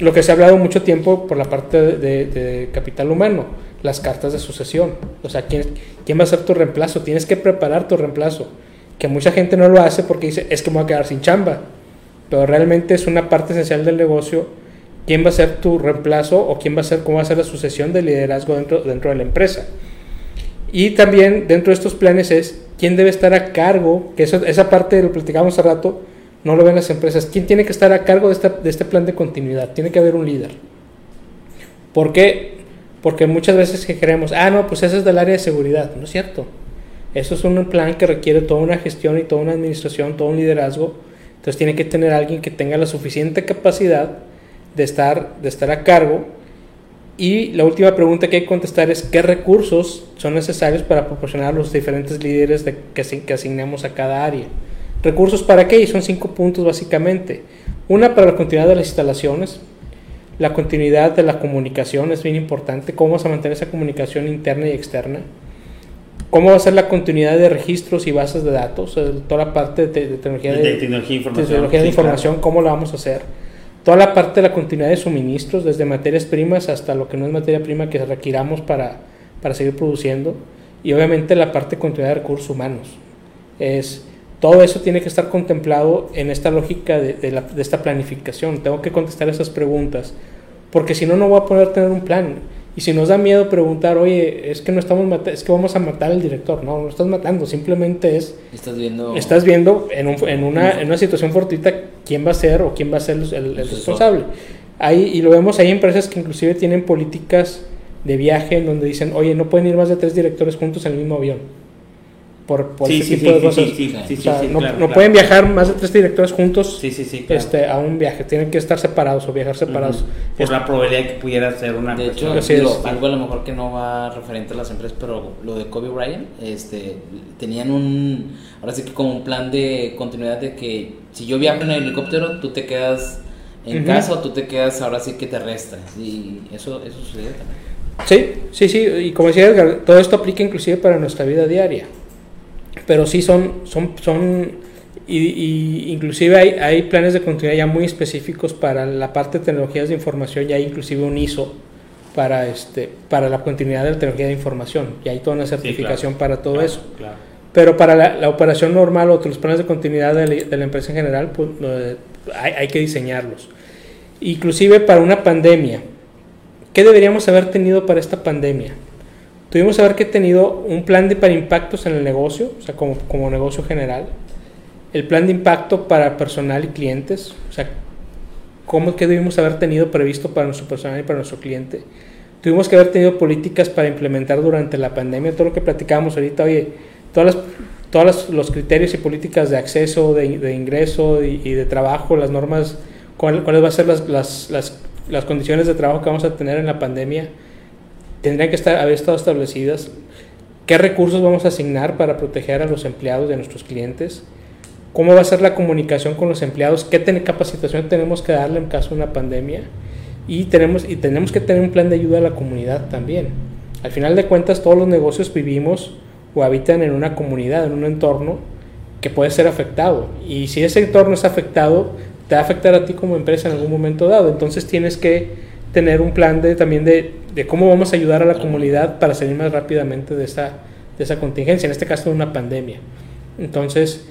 Lo que se ha hablado mucho tiempo por la parte de, de- de capital humano, las cartas de sucesión. O sea, ¿quién, ¿quién va a ser tu reemplazo? Tienes que preparar tu reemplazo. Que mucha gente no lo hace porque dice, es que me voy a quedar sin chamba. Pero realmente es una parte esencial del negocio. ¿Quién va a ser tu reemplazo o quién va a ser, cómo va a ser la sucesión de liderazgo dentro, dentro de la empresa? Y también dentro de estos planes es quién debe estar a cargo, que eso, esa parte lo platicamos hace rato, no lo ven las empresas. ¿Quién tiene que estar a cargo de, esta- de este plan de continuidad? Tiene que haber un líder. ¿Por qué? Porque muchas veces que creemos, ah, no, pues ese es del área de seguridad. No es cierto. Eso es un plan que requiere toda una gestión y toda una administración, todo un liderazgo. Entonces tiene que tener alguien que tenga la suficiente capacidad de estar, de estar a cargo. Y la última pregunta que hay que contestar es qué recursos son necesarios para proporcionar a los diferentes líderes de, que, que asignemos a cada área. ¿Recursos para qué? Y son cinco puntos básicamente. Una para la continuidad de las instalaciones, la continuidad de la comunicación es bien importante, cómo vamos a mantener esa comunicación interna y externa, cómo va a ser la continuidad de registros y bases de datos, eh, toda la parte de, de tecnología De de, tecnología e información. tecnología de Sí, información, cómo la vamos a hacer, toda la parte de la continuidad de suministros, desde materias primas hasta lo que no es materia prima que requiramos para, para seguir produciendo, y obviamente la parte de continuidad de recursos humanos. Es, todo eso tiene que estar contemplado en esta lógica de, de la- de esta planificación. Tengo que contestar esas preguntas, porque si no, no voy a poder tener un plan. Y si nos da miedo preguntar, oye, es que no estamos es que vamos a matar al director. No, no estás matando, simplemente es Estás viendo. estás viendo en, un- en una, en una situación fortuita quién va a ser o quién va a ser el, el- el El responsable. Hay, y lo vemos, hay empresas que inclusive tienen políticas de viaje en donde dicen, oye, no pueden ir más de tres directores juntos en el mismo avión. Por, por Sí, ese sí, tipo sí, de sí, cosas. sí, sí, sí, O sí, sea, sí, no, claro, no claro. pueden viajar más de tres directores juntos Sí, sí, sí. claro. este, a un viaje, tienen que estar separados o viajar separados. Por la probabilidad de que pudiera ser una De hecho, digo, es. algo a lo mejor que no va referente a las empresas, pero lo de Kobe Bryant, este, tenían un, ahora sí que como un plan de continuidad de que si yo viajo en el helicóptero, tú te quedas en casa o tú te quedas ahora sí que te restas. Y eso, eso sucede también. Sí, sí, sí, y como decía Edgar, todo esto aplica inclusive para nuestra vida diaria. Pero sí son, son, son y, inclusive hay, hay, planes de continuidad ya muy específicos para la parte de tecnologías de información, ya hay inclusive un ISO para, este, para la continuidad de la tecnología de información, y hay toda una certificación para todo eso. Pero para la, operación normal o los planes de continuidad de la, empresa en general, pues, hay, hay que diseñarlos. Inclusive para una pandemia, ¿Qué deberíamos haber tenido para esta pandemia? Tuvimos haber que tenido un plan de para impactos en el negocio, o sea, como, como negocio general, el plan de impacto para personal y clientes, o sea, cómo que debimos haber tenido previsto para nuestro personal y para nuestro cliente. Tuvimos que haber tenido políticas para implementar durante la pandemia, todo lo que platicábamos ahorita, oye, todas las, todos los criterios y políticas de acceso, de, ingreso y, de trabajo, las normas, cuáles van a ser las, las las condiciones de trabajo que vamos a tener en la pandemia tendrían que estar, haber estado establecidas. ¿Qué recursos vamos a asignar para proteger a los empleados de nuestros clientes? ¿Cómo va a ser la comunicación con los empleados? ¿Qué capacitación tenemos que darle en caso de una pandemia? Y tenemos, y tenemos que tener un plan de ayuda a la comunidad también. Al final de cuentas, todos los negocios vivimos o habitan en una comunidad, en un entorno que puede ser afectado. Y si ese entorno es afectado, te va a afectar a ti como empresa en algún momento dado. Entonces tienes que tener un plan de, también de, de cómo vamos a ayudar a la comunidad para salir más rápidamente de esa, de esa contingencia, en este caso de una pandemia. Entonces,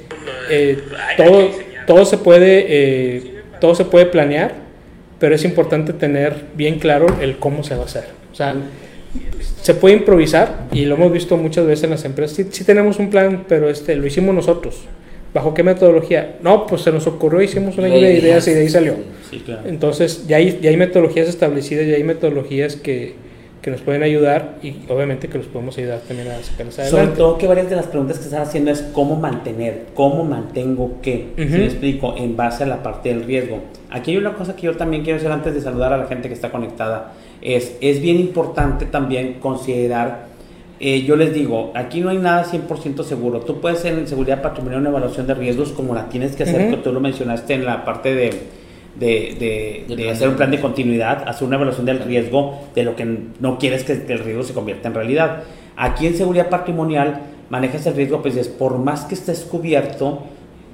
eh, todo, todo, se puede, eh, todo se puede planear, pero es importante tener bien claro el cómo se va a hacer. O sea, se puede improvisar y lo hemos visto muchas veces en las empresas. Sí, sí tenemos un plan, pero este, lo hicimos nosotros. ¿Bajo qué metodología? No, pues se nos ocurrió, hicimos una lluvia de ideas y de ahí salió. Entonces, ya hay, ya hay metodologías establecidas, ya hay metodologías que, que nos pueden ayudar y obviamente que los podemos ayudar también a sacarnos adelante. Sobre todo que varias de las preguntas que están haciendo es cómo mantener, cómo mantengo qué, uh me explico, en base a la parte del riesgo. Aquí hay una cosa que yo también quiero hacer antes de saludar a la gente que está conectada, es, es bien importante también considerar eh, yo les digo, aquí no hay nada 100% seguro. Tú puedes hacer en seguridad patrimonial una evaluación de riesgos como la tienes que hacer, que tú lo mencionaste en la parte de, de, de, hacer un plan de continuidad, hacer una evaluación del riesgo de lo que no quieres que el riesgo se convierta en realidad. Aquí en seguridad patrimonial manejas el riesgo, pues es por más que estés cubierto,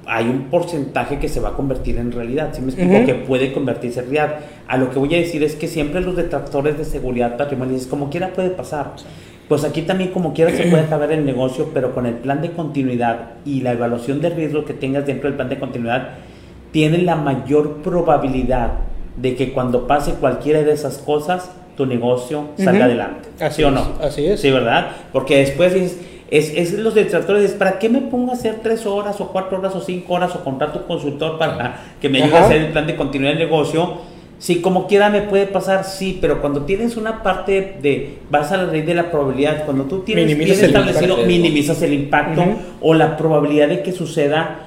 hay un porcentaje que se va a convertir en realidad. ¿Sí me explico? Que puede convertirse en realidad. A lo que voy a decir es que siempre los detractores de seguridad patrimonial, es como quiera puede pasar. Pues aquí también como quiera se puede <clears throat> acabar el negocio, pero con el plan de continuidad y la evaluación de riesgo que tengas dentro del plan de continuidad, tiene la mayor probabilidad de que cuando pase cualquiera de esas cosas, tu negocio salga adelante. Así o no? Así es. Sí, ¿verdad? Porque después es, es, los detractores, ¿para qué me pongo a hacer tres horas o cuatro horas o cinco horas o contrato un consultor para que me ayude a hacer el plan de continuidad del negocio? Sí, como quiera me puede pasar, sí, pero cuando tienes una parte de, vas a la ley de la probabilidad, cuando tú tienes minimizas bien establecido, minimizas el impacto o la probabilidad de que suceda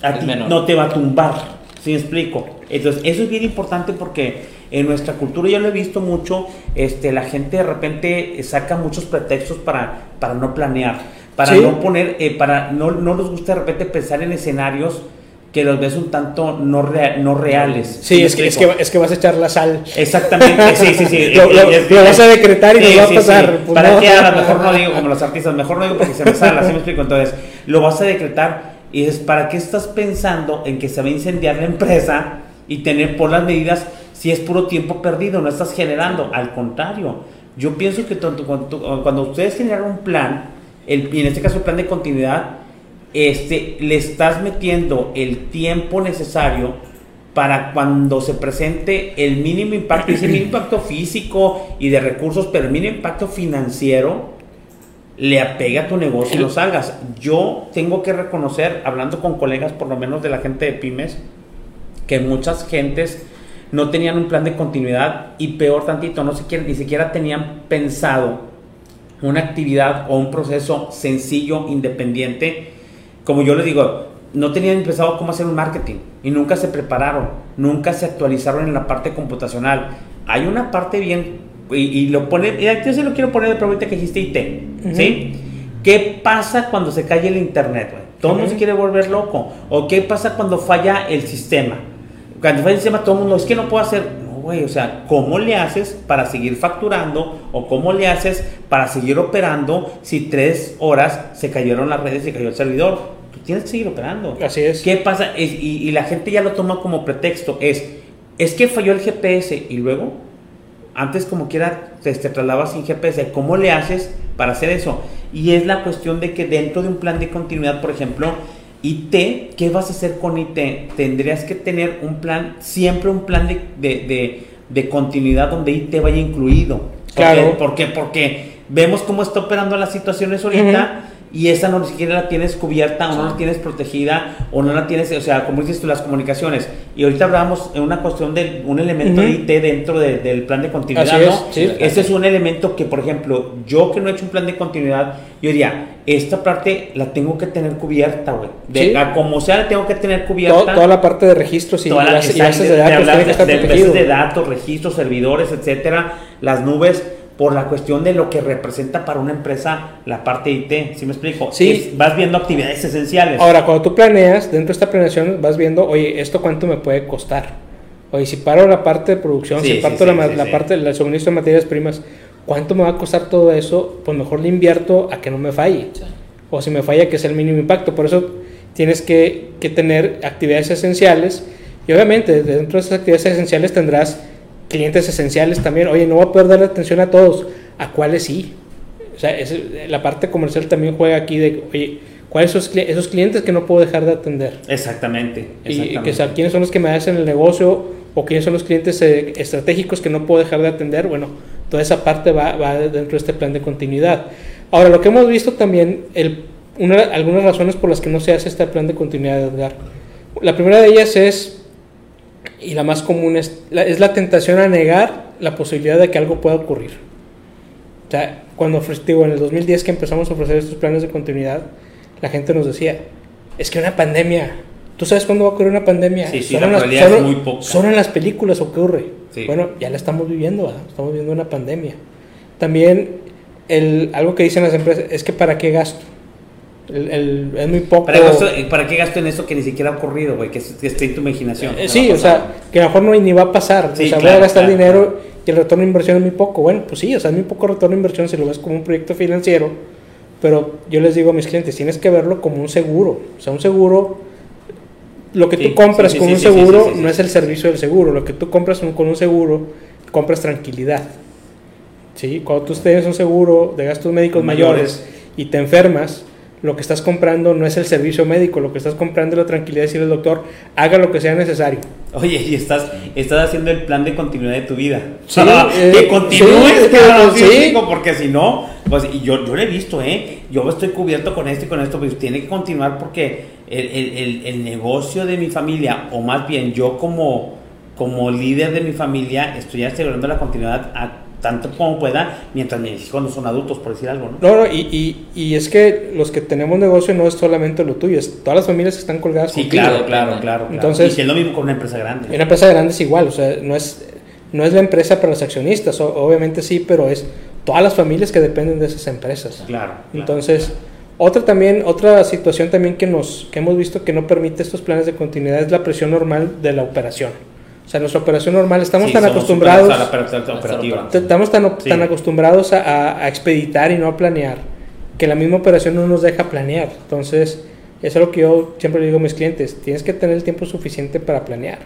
a ti no te va a tumbar, ¿sí me explico? Entonces, eso es bien importante porque en nuestra cultura, yo lo he visto mucho, este, la gente de repente saca muchos pretextos para, para no planear, para no poner, eh, para, no, no nos gusta de repente pensar en escenarios que los ves un tanto no, no reales. Sí, es que, es que, es, que, vas a echar la sal. Exactamente, sí, sí, sí. <laughs> lo, vas a decretar y sí, lo va a pasar. Pues Para que a lo mejor no digo como los artistas, mejor no digo porque se me sale, así me explico. Entonces, lo vas a decretar y es para qué estás pensando en que se va a incendiar la empresa y tener por las medidas si es puro tiempo perdido, no estás generando. Al contrario, yo pienso que cuando, cuando ustedes generan un plan, el, y en este caso el plan de continuidad, este, le estás metiendo el tiempo necesario para cuando se presente el mínimo impacto, ese mínimo impacto <clears throat> físico y de recursos, pero el mínimo impacto financiero, le apega a tu negocio y lo salgas. Yo tengo que reconocer, hablando con colegas, por lo menos de la gente de pymes, que muchas gentes no tenían un plan de continuidad y peor tantito, no siquiera, ni siquiera tenían pensado una actividad o un proceso sencillo, independiente, como yo les digo, no tenían empezado cómo hacer un marketing y nunca se prepararon, nunca se actualizaron en la parte computacional. Hay una parte bien, y, lo pone, y yo se lo quiero poner de pregunta que dijiste IT, ¿sí? ¿Qué pasa cuando se cae el internet, Todo el mundo se quiere volver loco. ¿O qué pasa cuando falla el sistema? cuando falla un sistema, todo el mundo, es que no puedo hacer. No, güey, o sea, ¿cómo le haces para seguir facturando o cómo le haces para seguir operando si tres horas se cayeron las redes y se cayó el servidor? Tú tienes que seguir operando. Así es. ¿Qué pasa? Es- y, y la gente ya lo toma como pretexto. Es, es que falló el GPS y luego, antes como quiera, te, te trasladabas sin GPS. ¿Cómo le haces para hacer eso? Y es la cuestión de que dentro de un plan de continuidad, por ejemplo, IT, ¿qué vas a hacer con IT? Tendrías que tener un plan, siempre un plan de, de, de- de continuidad donde IT vaya incluido. ¿Por Claro. ¿Por qué? Porque vemos cómo está operando las situaciones ahorita y esa no ni siquiera la tienes cubierta o no la tienes protegida o no la tienes, o sea, como dices tú, las comunicaciones. Y ahorita hablábamos en una cuestión de un elemento de Ujú. IT dentro de- del plan de continuidad, Así es, ¿no? sí. Ese es un elemento que, por ejemplo, yo que no he hecho un plan de continuidad, yo diría, esta parte la tengo que tener cubierta, güey. De Sí. a como sea, la tengo que tener cubierta. Todo- toda la parte de registros y, Toda bases, bases de datos de, de datos, registros, servidores, etcétera, las nubes, por la cuestión de lo que representa para una empresa la parte IT. ¿Sí me explico? Sí. Es- vas viendo actividades esenciales. Ahora, cuando tú planeas, dentro de esta planeación vas viendo, oye, ¿esto cuánto me puede costar? Oye, si paro la parte de producción, Sí, si parto sí, la, sí, la sí. parte del suministro de materias primas, ¿cuánto me va a costar todo eso? Pues mejor le invierto a que no me falle. Sí. O si me falla, que sea el mínimo impacto. Por eso tienes que, que tener actividades esenciales. Y obviamente, dentro de esas actividades esenciales tendrás clientes esenciales también. Oye, no voy a poder darle atención a todos. ¿A cuáles sí? O sea, es- la parte comercial también juega aquí de, oye, ¿cuáles son esos, esos clientes que no puedo dejar de atender? Exactamente. Y que, o sea, quiénes son los que me hacen el negocio o quiénes son los clientes eh, estratégicos que no puedo dejar de atender. Bueno, toda esa parte va, va dentro de este plan de continuidad. Ahora, lo que hemos visto también, el, una, algunas razones por las que no se hace este plan de continuidad, Edgar. La primera de ellas es, y la más común es la, es la tentación a negar la posibilidad de que algo pueda ocurrir. O sea, cuando digo, en el 2010 que empezamos a ofrecer estos planes de continuidad, la gente nos decía, es que una pandemia, ¿tú sabes cuándo va a ocurrir una pandemia? Sí, la en las- solo- muy poca. En las películas ocurre. Sí. Bueno, ya la estamos viviendo, ¿verdad? estamos viviendo una pandemia. También el, algo que dicen las empresas es que ¿para qué gasto? El- el- es muy poco. ¿Para, qué gasto, ¿Para qué gasto en eso que ni siquiera ha ocurrido, güey? Que, es- que esté en tu imaginación. Eh, sí, o sea, que a lo mejor no, ni va a pasar. Sí, o sea, voy claro, a gastar claro, dinero y el retorno de inversión es muy poco. Bueno, pues sí, o sea, es muy poco retorno de inversión si lo ves como un proyecto financiero. Pero yo les digo a mis clientes, tienes que verlo como un seguro. O sea, un seguro, lo que Sí, tú compras sí, con un seguro no es el servicio del seguro. Lo que tú compras con un seguro, compras tranquilidad. ¿Sí? Cuando tú tienes un seguro de gastos médicos Mayores. mayores y te enfermas, lo que estás comprando no es el servicio médico, lo que estás comprando es la tranquilidad de decirle al doctor, haga lo que sea necesario. Oye, y estás, estás haciendo el plan de continuidad de tu vida. Sí, <laughs> Ah, eh, que continúes, sí, sí. porque si no, pues y yo, yo lo he visto, ¿eh? Yo estoy cubierto con esto y con esto, pues tiene que continuar porque el, el- el- el negocio de mi familia, o más bien yo como, como líder de mi familia, estoy asegurando la continuidad a tanto como pueda, mientras mis hijos no son adultos, por decir algo, ¿no? No, no, y, y, y es que los que tenemos negocio no es solamente lo tuyo, es todas las familias que están colgadas Sí, contigo. claro, claro, claro, claro. Entonces- y si es lo mismo con una empresa grande. Una empresa grande es igual, o sea, no es, no es la empresa para los accionistas, o- obviamente sí, pero es todas las familias que dependen de esas empresas. Claro. claro. Entonces, otra también, otra situación también que nos, que hemos visto que no permite estos planes de continuidad es la presión normal de la operación. O sea, nuestra operación normal, estamos Sí, tan acostumbrados, operativa. estamos tan, Sí. tan acostumbrados a, a- expeditar y no a planear, que la misma operación no nos deja planear. Entonces, eso es lo que yo siempre le digo a mis clientes, tienes que tener el tiempo suficiente para planear.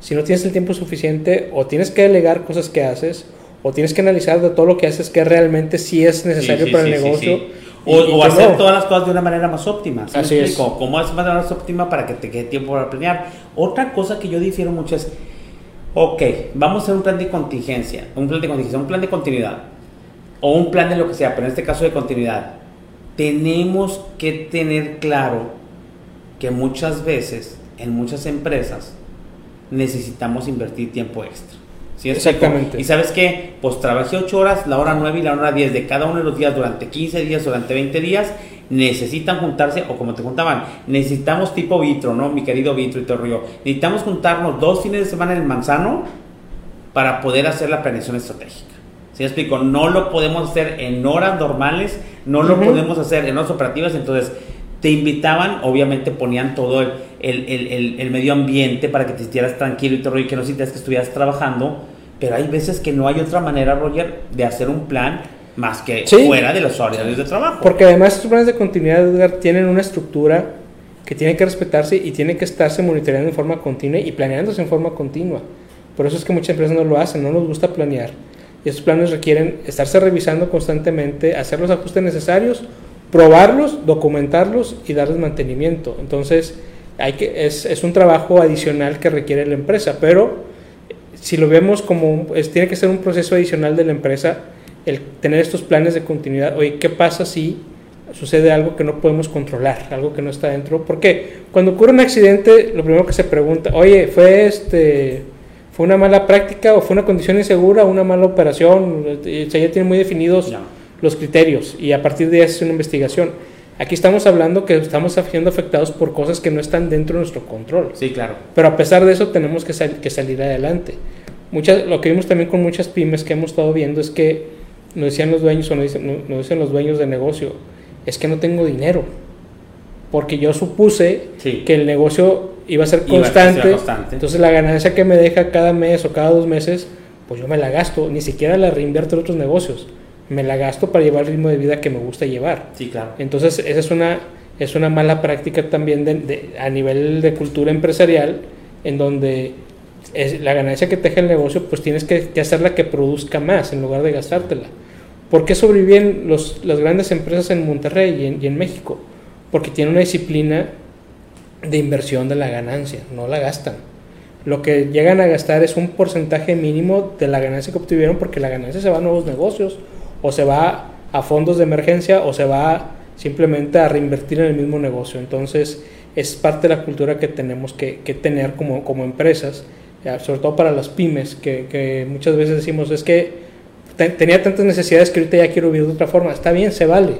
Si no tienes el tiempo suficiente, o tienes que delegar cosas que haces, o tienes que analizar de todo lo que haces que realmente sí es necesario Sí, sí, para sí, el negocio. y- O, y o hacer no. todas las cosas de una manera más óptima. ¿sí Así es. ¿Cómo hacer manera más óptima para que te quede tiempo para planear? Otra cosa que yo difiero mucho es, ok, vamos a hacer un plan de contingencia, un plan de contingencia, un plan de continuidad, o un plan de lo que sea, pero en este caso de continuidad. Tenemos que tener claro que muchas veces, en muchas empresas, necesitamos invertir tiempo extra. ¿Sí? Exactamente. Y sabes qué, pues trabajé 8 horas, la hora 9 y la hora 10 de cada uno de los días durante 15 días, durante 20 días, necesitan juntarse, o como te juntaban, necesitamos tipo Vitro, ¿no? Mi querido Vitro y Torrio, necesitamos juntarnos dos fines de semana en el manzano para poder hacer la planeación estratégica. ¿Sí explico? No lo podemos hacer en horas normales, no lo podemos hacer en horas operativas, entonces te invitaban, obviamente ponían todo el, el, el, medio ambiente para que te sintieras tranquilo y todo, y que no sintieras que estuvieras trabajando, pero hay veces que no hay otra manera, Roger, de hacer un plan más que fuera de los horarios de trabajo. Porque además estos planes de continuidad, Edgar, tienen una estructura que tiene que respetarse y tiene que estarse monitoreando en forma continua y planeándose en forma continua. Por eso es que muchas empresas no lo hacen, no nos gusta planear. Y estos planes requieren estarse revisando constantemente, hacer los ajustes necesarios, probarlos, documentarlos y darles mantenimiento. Entonces, hay que, es, es un trabajo adicional que requiere la empresa, pero si lo vemos como, tiene que ser un proceso adicional de la empresa el tener estos planes de continuidad. Oye, ¿qué pasa si sucede algo que no podemos controlar, algo que no está dentro? Porque cuando ocurre un accidente, lo primero que se pregunta, oye, ¿fue este fue una mala práctica o fue una condición insegura una mala operación? O sea, ya tienen muy definidos los criterios y a partir de ahí es una investigación. Aquí estamos hablando que estamos siendo afectados por cosas que no están dentro de nuestro control. Sí, claro. Pero a pesar de eso tenemos que, que salir adelante. Muchas, lo que vimos también con muchas pymes que hemos estado viendo es que nos decían los dueños o nos dicen, nos dicen los dueños de negocio, es que no tengo dinero. Porque yo supuse que el negocio iba a ser constante, Entonces la ganancia que me deja cada mes o cada dos meses, pues yo me la gasto. Ni siquiera la reinvierto en otros negocios. Me la gasto para llevar el ritmo de vida que me gusta llevar. Sí, claro. Entonces esa es una, es una mala práctica también de, a nivel de cultura empresarial, en donde es, la ganancia que te deja el negocio, pues tienes que, que hacerla que produzca más en lugar de gastártela. ¿Por qué sobreviven los, las grandes empresas en Monterrey y en, México? Porque tienen una disciplina de inversión de la ganancia, no la gastan. Lo que llegan a gastar es un porcentaje mínimo de la ganancia que obtuvieron porque la ganancia se va a nuevos negocios o se va a fondos de emergencia o se va simplemente a reinvertir en el mismo negocio. Entonces es parte de la cultura que tenemos que, tener como, como empresas, sobre todo para las pymes, que, que muchas veces decimos es que tenía tantas necesidades que ahorita ya quiero vivir de otra forma. Está bien, se vale,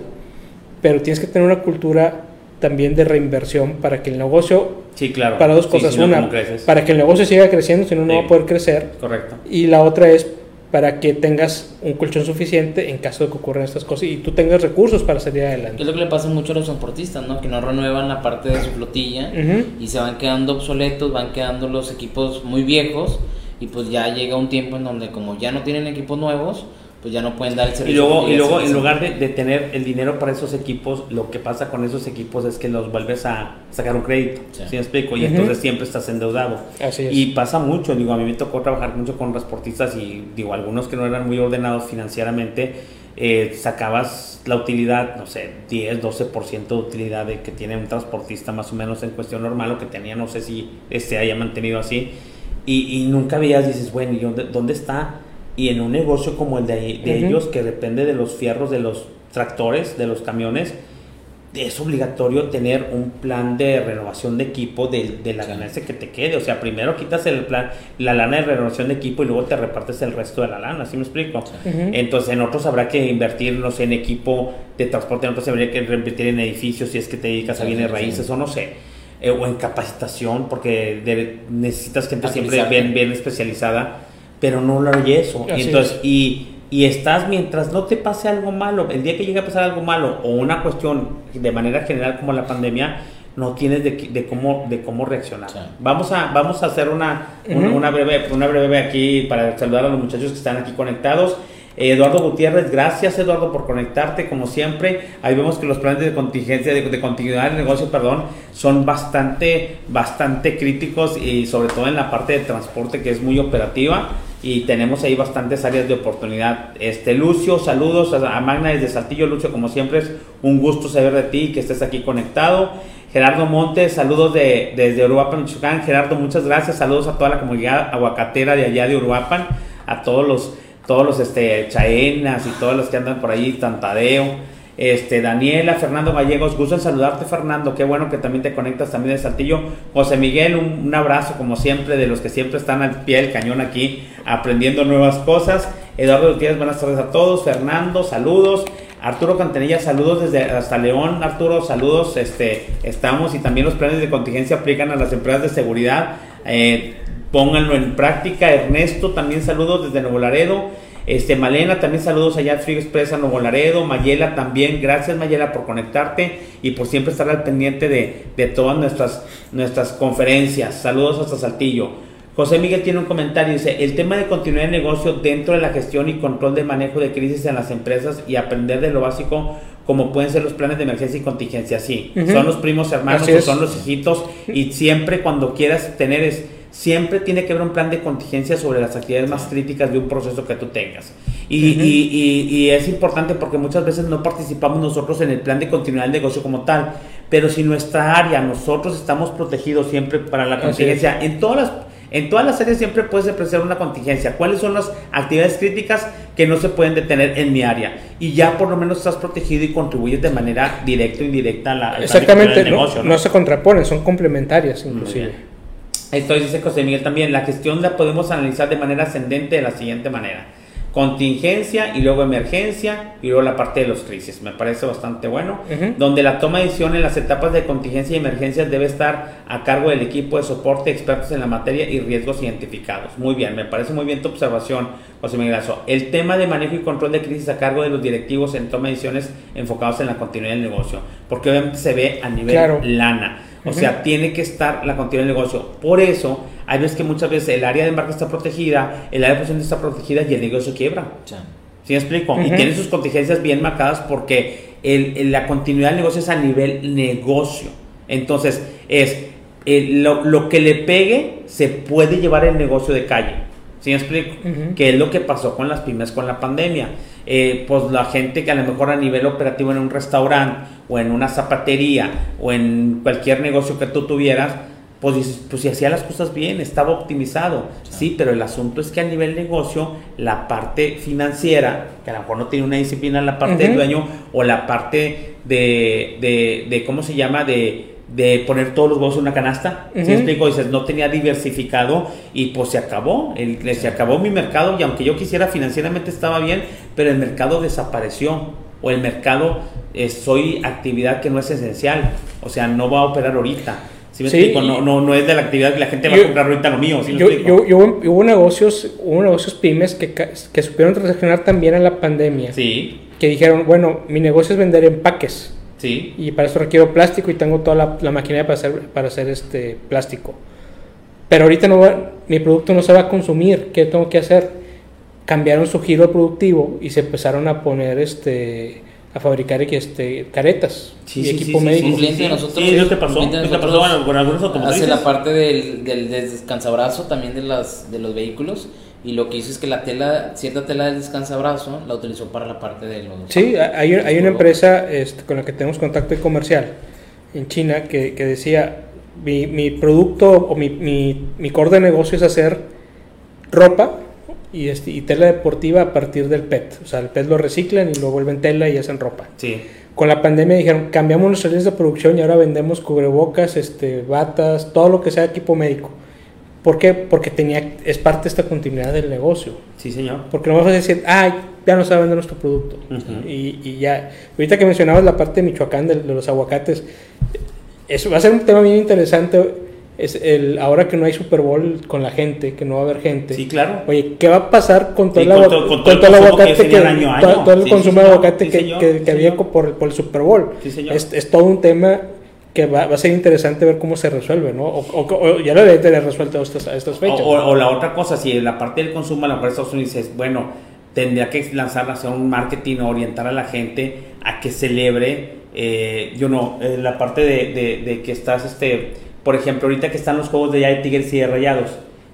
pero tienes que tener una cultura también de reinversión para que el negocio, sí, claro. para dos cosas, una, para que el negocio siga creciendo, si no, no va a poder crecer. Correcto. Y la otra es para que tengas un colchón suficiente en caso de que ocurran estas cosas y tú tengas recursos para salir adelante. Es lo que le pasa mucho a los transportistas, ¿no? Que no renuevan la parte de su flotilla y se van quedando obsoletos, van quedando los equipos muy viejos y pues ya llega un tiempo en donde como ya no tienen equipos nuevos, pues ya no pueden dar el servicio. Y luego, y luego en lugar de, tener el dinero para esos equipos, lo que pasa con esos equipos es que los vuelves a sacar un crédito, sí. me explico? Y entonces siempre estás endeudado. Así es. Y pasa mucho, digo, a mí me tocó trabajar mucho con transportistas y digo, algunos que no eran muy ordenados financieramente, eh, sacabas la utilidad, no sé, 10, 12% de utilidad de que tiene un transportista más o menos en cuestión normal, o que tenía, no sé si este haya mantenido así y, nunca veías, dices, bueno, ¿y dónde, dónde, está? Y en un negocio como el de, ellos, que depende de los fierros, de los tractores, de los camiones, es obligatorio tener un plan de renovación de equipo de, de, la ganancia que te quede. O sea, primero quitas el plan, la lana de renovación de equipo y luego te repartes el resto de la lana, ¿sí me explico? Entonces, en otros habrá que invertir, no sé, en equipo de transporte, en otros habría que invertir en edificios si es que te dedicas a bienes raíces o no sé eh, o en capacitación, porque necesitas gente siempre bien, bien especializada, pero no lo hay eso. y, entonces, y, y, estás mientras no te pase algo malo, el día que llegue a pasar algo malo o una cuestión de manera general como la pandemia, no tienes de, de cómo de cómo reaccionar. Vamos a vamos a hacer una, una, breve una breve aquí para saludar a los muchachos que están aquí conectados. Eduardo Gutiérrez, gracias Eduardo por conectarte como siempre. Ahí vemos que los planes de contingencia, de, continuidad del negocio, perdón, son bastante, bastante críticos y sobre todo en la parte de transporte que es muy operativa y tenemos ahí bastantes áreas de oportunidad. Este Lucio, saludos a Magna desde Saltillo, Lucio, como siempre es un gusto saber de ti que estés aquí conectado. Gerardo Montes, saludos de, desde Uruapan, Michoacán. Gerardo, muchas gracias. Saludos a toda la comunidad aguacatera de allá de Uruapan, a todos los todos los este, chaenas y todos los que andan por ahí, Tantadeo. Este, Daniela, Fernando Gallegos, gusto en saludarte Fernando, qué bueno que también te conectas también de Saltillo. José Miguel, un, abrazo como siempre de los que siempre están al pie del cañón aquí aprendiendo nuevas cosas. Eduardo Gutiérrez, buenas tardes a todos. Fernando, saludos. Arturo Cantenilla, saludos desde hasta León. Arturo, saludos. Este, estamos y también los planes de contingencia aplican a las empresas de seguridad. Eh, pónganlo en práctica. Ernesto, también saludos desde Nuevo Laredo. Este, Malena, también saludos allá a Frío Express a Nuevo Laredo. Mayela también, gracias Mayela por conectarte y por siempre estar al pendiente de, de todas nuestras, nuestras conferencias. Saludos hasta Saltillo. José Miguel tiene un comentario, dice, el tema de continuar el negocio dentro de la gestión y control de manejo de crisis en las empresas y aprender de lo básico como pueden ser los planes de emergencia y contingencia, sí, son los primos hermanos o son los hijitos y siempre cuando quieras tener es, siempre tiene que haber un plan de contingencia sobre las actividades más críticas de un proceso que tú tengas. Y, y, y, es importante porque muchas veces no participamos nosotros en el plan de continuidad del negocio como tal, pero si nuestra área, nosotros estamos protegidos siempre para la contingencia en todas las en todas las áreas siempre puedes apreciar una contingencia. ¿Cuáles son las actividades críticas que no se pueden detener en mi área? Y ya por lo menos estás protegido y contribuyes de manera directa o indirecta a la Exactamente, negocio. No, se contraponen, son complementarias inclusive. Esto dice José Miguel también. La gestión la podemos analizar de manera ascendente de la siguiente manera contingencia y luego emergencia y luego la parte de los crisis. Me parece bastante bueno. Donde la toma de decisión en las etapas de contingencia y emergencia debe estar a cargo del equipo de soporte, expertos en la materia y riesgos identificados. Muy bien, me parece muy bien tu observación, José Miguel El tema de manejo y control de crisis a cargo de los directivos en toma de decisiones enfocados en la continuidad del negocio. Porque obviamente se ve a nivel lana. O sea, tiene que estar la continuidad del negocio. Por eso, hay veces que muchas veces el área de embarque está protegida, el área de producción está protegida y el negocio quiebra. ¿Sí me explico? Y tiene sus contingencias bien marcadas porque el, la continuidad del negocio es a nivel negocio. Entonces, es lo, lo, que le pegue se puede llevar el negocio de calle. ¿Sí me explico? Que es lo que pasó con las pymes con la pandemia. Eh, pues la gente que a lo mejor a nivel operativo en un restaurante o en una zapatería o en cualquier negocio que tú tuvieras, pues, pues si hacía las cosas bien, estaba optimizado. Sí, pero el asunto es que a nivel negocio, la parte financiera, que a lo mejor no tiene una disciplina la parte del dueño, o la parte de, de, de, ¿cómo se llama? De, de poner todos los huevos en una canasta. Uh explico? Dices, no tenía diversificado y pues se acabó. El, se acabó mi mercado y aunque yo quisiera financieramente estaba bien, pero el mercado desapareció. O el mercado eh, soy actividad que no es esencial. O sea, no va a operar ahorita. ¿Sí me explico? No, no, no, es de la actividad que la gente va a comprar ahorita lo mío. yo, yo, yo, hubo negocios, hubo negocios pymes que, que supieron transaccionar también en la pandemia. Sí. Que dijeron, bueno, mi negocio es vender empaques Sí. Y para eso requiero plástico y tengo toda la, la maquinaria para hacer, para hacer este plástico. Pero ahorita no mi producto no se va a consumir. ¿Qué tengo que hacer? Cambiaron su giro productivo y se empezaron a poner este a fabricar este caretas y equipo médico. Un cliente de nosotros, sí, te pasó, te pasó con algunos automotrices. Hace la parte del, del descansabrazo también de las de los vehículos y lo que hizo es que la tela, cierta tela del descansabrazo, la utilizó para la parte de los... Sí, hay, hay una empresa este, con la que tenemos contacto comercial en China que, que decía, mi, mi, producto o mi, mi, mi, core de negocio es hacer ropa y, este, y tela deportiva a partir del PET. O sea, el PET lo reciclan y lo vuelven tela y hacen ropa. Sí. Con la pandemia dijeron, cambiamos nuestras líneas de producción y ahora vendemos cubrebocas, este, batas, todo lo que sea equipo médico. ¿Por qué? Porque tenía, es parte de esta continuidad del negocio. Sí, señor. Porque no vas a decir, ay, ya no saben de nuestro producto. y, y, ya, ahorita que mencionabas la parte de Michoacán de, los aguacates, eso va a ser un tema bien interesante. Es el, ahora que no hay Super Bowl con la gente, que no va a haber gente. Sí, claro. Oye, ¿qué va a pasar con todo, el, aguacate que, todo, el consumo de aguacate que, había por, por, el Super Bowl? Es, es todo un tema que va, va, a ser interesante ver cómo se resuelve, ¿no? O, ya lo debe tener resuelto a estas, a estas fechas. O, la otra cosa, si en la parte del consumo, a la parte de Estados Unidos dices, bueno, tendría que lanzar hacer un marketing o orientar a la gente a que celebre, eh, yo no, eh, la parte de, de, que estás, este, por ejemplo, ahorita que están los juegos de ya de Tigres y de Rayados,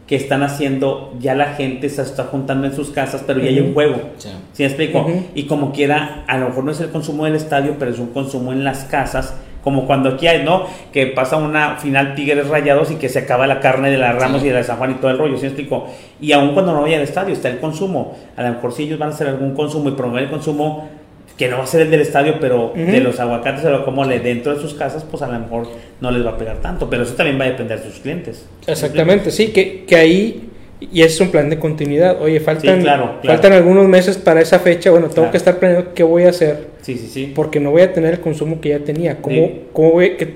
que están haciendo, ya la gente se está juntando en sus casas, pero ya hay un juego. Sí. ¿Sí me explico? Y como quiera, a lo mejor no es el consumo del estadio, pero es un consumo en las casas como cuando aquí hay, ¿no? Que pasa una final Tigres Rayados y que se acaba la carne de las Ramos y de la San Juan y todo el rollo, ¿sí me explico? Y aún cuando no vaya al estadio está el consumo. A lo mejor si ellos van a hacer algún consumo y promover el consumo que no va a ser el del estadio, pero de los aguacates o como le dentro de sus casas, pues a lo mejor no les va a pegar tanto, pero eso también va a depender de sus clientes. Exactamente, sí, que, que ahí y ese es un plan de continuidad. Oye, faltan, faltan algunos meses para esa fecha. Bueno, tengo que estar planeando qué voy a hacer. Sí, sí, sí. Porque no voy a tener el consumo que ya tenía. ¿Cómo, cómo voy, que,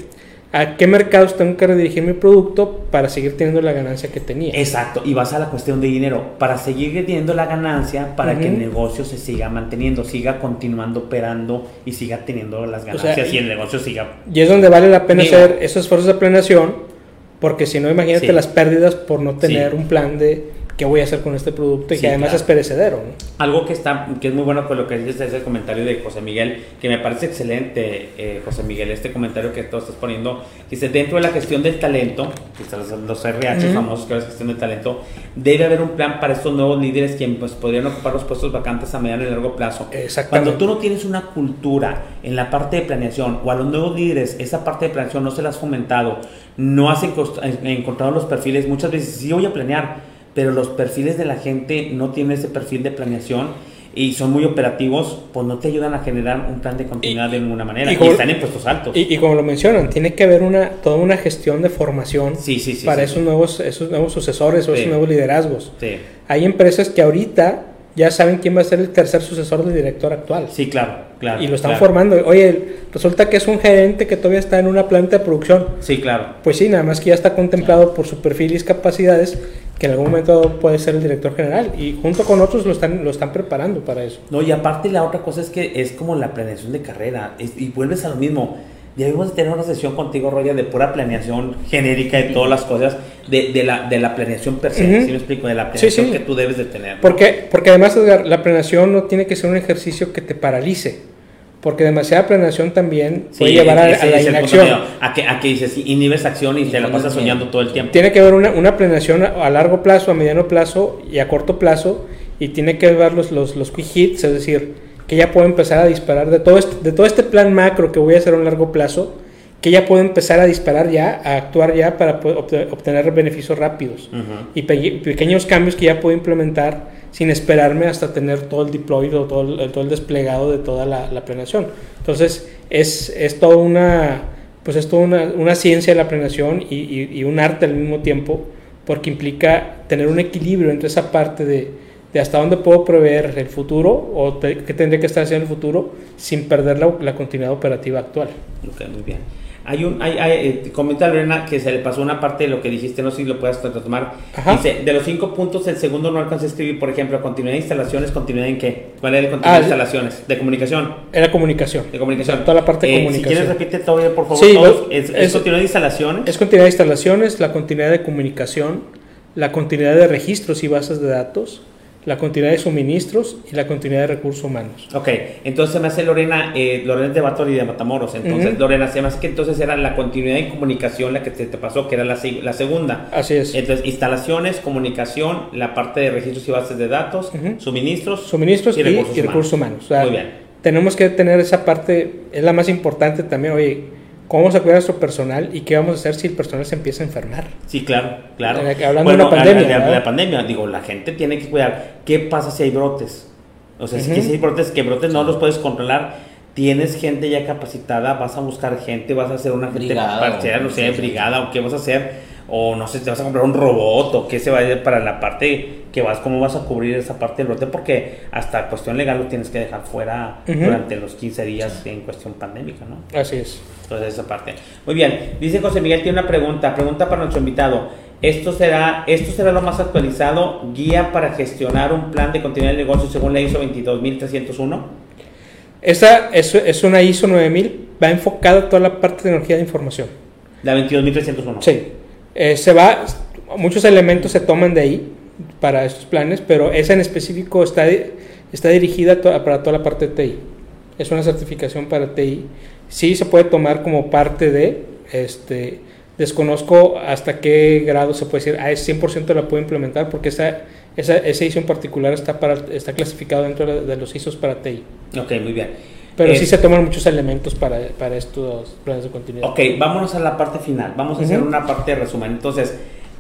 a qué mercados tengo que redirigir mi producto para seguir teniendo la ganancia que tenía. Exacto, y vas a la cuestión de dinero, para seguir teniendo la ganancia, para que el negocio se siga manteniendo, siga continuando operando y siga teniendo las ganancias y el negocio siga... Y es donde vale la pena hacer esos esfuerzos de planeación, porque si no, imagínate las pérdidas por no tener un plan de qué voy a hacer con este producto y que además es perecedero. Algo que está que es muy bueno con lo que dices es el comentario de José Miguel, que me parece excelente, eh, José Miguel, este comentario que tú estás poniendo, dice, dentro de la gestión del talento, los, los RH famosos que es gestión del talento, debe haber un plan para estos nuevos líderes quienes pues, podrían ocupar los puestos vacantes a mediano y largo plazo. Cuando tú no tienes una cultura en la parte de planeación o a los nuevos líderes esa parte de planeación no se la has fomentado, no has encontrado los perfiles, muchas veces sí voy a planear, pero los perfiles de la gente no tienen ese perfil de planeación y son muy operativos, pues no te ayudan a generar un plan de continuidad de ninguna manera. Y, están en puestos altos. Y, como lo mencionan, tiene que haber una toda una gestión de formación para esos, Nuevos, esos nuevos sucesores o esos nuevos liderazgos. Hay empresas que ahorita ya saben quién va a ser el tercer sucesor del director actual. Sí, claro, claro. Y lo están formando. Oye, resulta que es un gerente que todavía está en una planta de producción. Sí, claro. Pues sí, nada más que ya está contemplado por su perfil y capacidades que en algún momento puede ser el director general y junto con otros lo están, lo están preparando para eso. No, y aparte la otra cosa es que es como la planeación de carrera y vuelves a lo mismo. Debemos tener una sesión contigo, Roya, de pura planeación genérica de todas las cosas, de, de, la, de la planeación per se, me explico? De la planeación que tú debes de tener. Porque, porque además, la planeación no tiene que ser un ejercicio que te paralice porque demasiada planeación también puede llevar a, la inacción. A que, a que dices, inhibes acción y te la pasas soñando todo el tiempo. Tiene que haber una, una, planeación a largo plazo, a mediano plazo y a corto plazo, y tiene que ver los, los, los quick hits, es decir, que ya puedo empezar a disparar de todo, este, de todo este plan macro que voy a hacer a un largo plazo, que ya puedo empezar a disparar ya, a actuar ya para obtener beneficios rápidos. Y pequeños cambios que ya puedo implementar sin esperarme hasta tener todo el deployed todo el, todo el desplegado de toda la, la planeación. Entonces, es, es toda una, pues es toda una, una ciencia la planeación y, y, un arte al mismo tiempo, porque implica tener un equilibrio entre esa parte de, de hasta dónde puedo prever el futuro o qué tendría que estar haciendo el futuro sin perder la, la continuidad operativa actual. Ok, muy bien. Hay un, hay, hay, eh, comenta Lorena que se le pasó una parte de lo que dijiste, no sé si lo puedes retomar. Dice, de los cinco puntos, el segundo no alcanza a escribir, por ejemplo, continuidad de instalaciones, continuidad en qué? ¿Cuál era el continuidad de ah, instalaciones? ¿De comunicación? Era comunicación. De comunicación. Toda la parte de comunicación. Eh, si quieres, repite todo, por favor. Sí, ¿Es, es, continuidad de instalaciones? Es continuidad de instalaciones, la continuidad de comunicación, la continuidad de registros y bases de datos, la continuidad de suministros y la continuidad de recursos humanos. Ok, entonces me hace Lorena, eh, Lorena de Batori y de Matamoros, entonces Lorena, se me hace que entonces era la continuidad de comunicación la que te, pasó, que era la, la, segunda. Así es. Entonces, instalaciones, comunicación, la parte de registros y bases de datos, suministros, suministros y, recursos, humanos. Muy bien. Tenemos que tener esa parte, es la más importante también, oye, cómo vamos a cuidar a nuestro personal y qué vamos a hacer si el personal se empieza a enfermar. Sí, claro, claro. Hablando de una pandemia. La, pandemia, digo, la gente tiene que cuidar. ¿Qué pasa si hay brotes? O sea, si hay brotes, que brotes no los puedes controlar. Tienes gente ya capacitada, vas a buscar gente, vas a hacer una gente brigada, no sé, brigada, o qué vas a hacer, o no sé, te vas a comprar un robot, o qué se va a ir para la parte que vas, cómo vas a cubrir esa parte del brote, porque hasta cuestión legal lo tienes que dejar fuera durante los 15 días en cuestión pandémica, ¿no? Así es. Entonces, esa parte. Muy bien, dice José Miguel, tiene una pregunta, pregunta para nuestro invitado. Esto será, esto será lo más actualizado, guía para gestionar un plan de continuidad de negocio según la ISO 22301. Esa es, es una ISO 9000, va enfocada a toda la parte de tecnología de información. La 22301. Sí. Eh, se va, muchos elementos se toman de ahí para estos planes, pero esa en específico está, está dirigida para toda la parte de TI. Es una certificación para TI. Sí se puede tomar como parte de, este, desconozco hasta qué grado se puede decir, ah, es 100% la puedo implementar porque esa, esa, ese ISO en particular está, para, está clasificado dentro de los ISOs para TI. Ok, muy bien. Pero sí se toman muchos elementos para, para estos planes de continuidad. Ok, vámonos a la parte final. Vamos a hacer una parte de resumen. Entonces,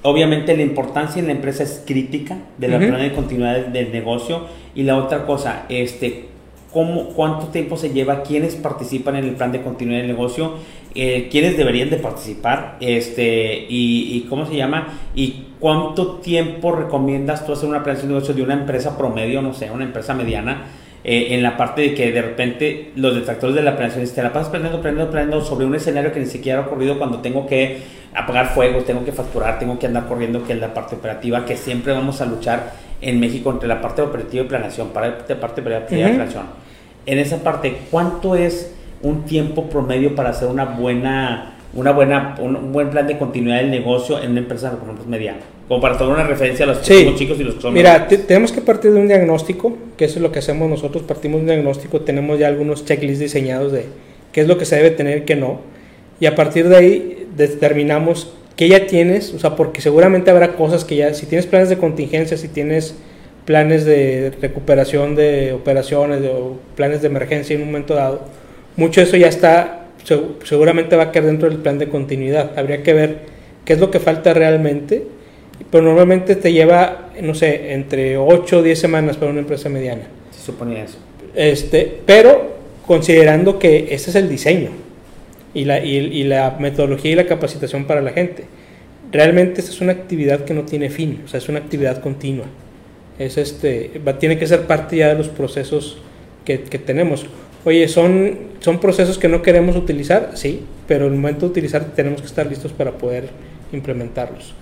Obviamente la importancia en la empresa es crítica de la plan de continuidad del negocio. Y la otra cosa, este, cómo, cuánto tiempo se lleva, quiénes participan en el plan de continuidad del negocio, eh, quiénes deberían de participar, este, y, cómo se llama, y cuánto tiempo recomiendas tú hacer una planeación de negocio de una empresa promedio, no sé, una empresa mediana, eh, en la parte de que de repente los detractores de la planeación te la pasas planeando, planeando, planeando sobre un escenario que ni siquiera ha ocurrido cuando tengo que apagar fuegos, tengo que facturar, tengo que andar corriendo, que es la parte operativa, que siempre vamos a luchar en México entre la parte operativa y planeación, para la parte operativa y planeación. En esa parte, ¿cuánto es un tiempo promedio para hacer una buena, una buena, un, buen plan de continuidad del negocio en una empresa, por ejemplo, mediana? Como para tomar una referencia a los chicos y los que Mira, tenemos que partir de un diagnóstico, que eso es lo que hacemos nosotros, partimos de un diagnóstico, tenemos ya algunos checklists diseñados de qué es lo que se debe tener y qué no, y a partir de ahí determinamos qué ya tienes, o sea, porque seguramente habrá cosas que ya, si tienes planes de contingencia, si tienes planes de recuperación de operaciones o planes de emergencia en un momento dado, mucho de eso ya está, seguramente va a quedar dentro del plan de continuidad. Habría que ver qué es lo que falta realmente, pero normalmente te lleva, no sé, entre 8 o 10 semanas para una empresa mediana. Se suponía eso. Este, pero considerando que ese es el diseño y la, y, la metodología y la capacitación para la gente. Realmente esta es una actividad que no tiene fin, o sea, es una actividad continua. Es este, va, tiene que ser parte ya de los procesos que, que tenemos. Oye, ¿son, ¿son procesos que no queremos utilizar? Sí, pero el momento de utilizar tenemos que estar listos para poder implementarlos.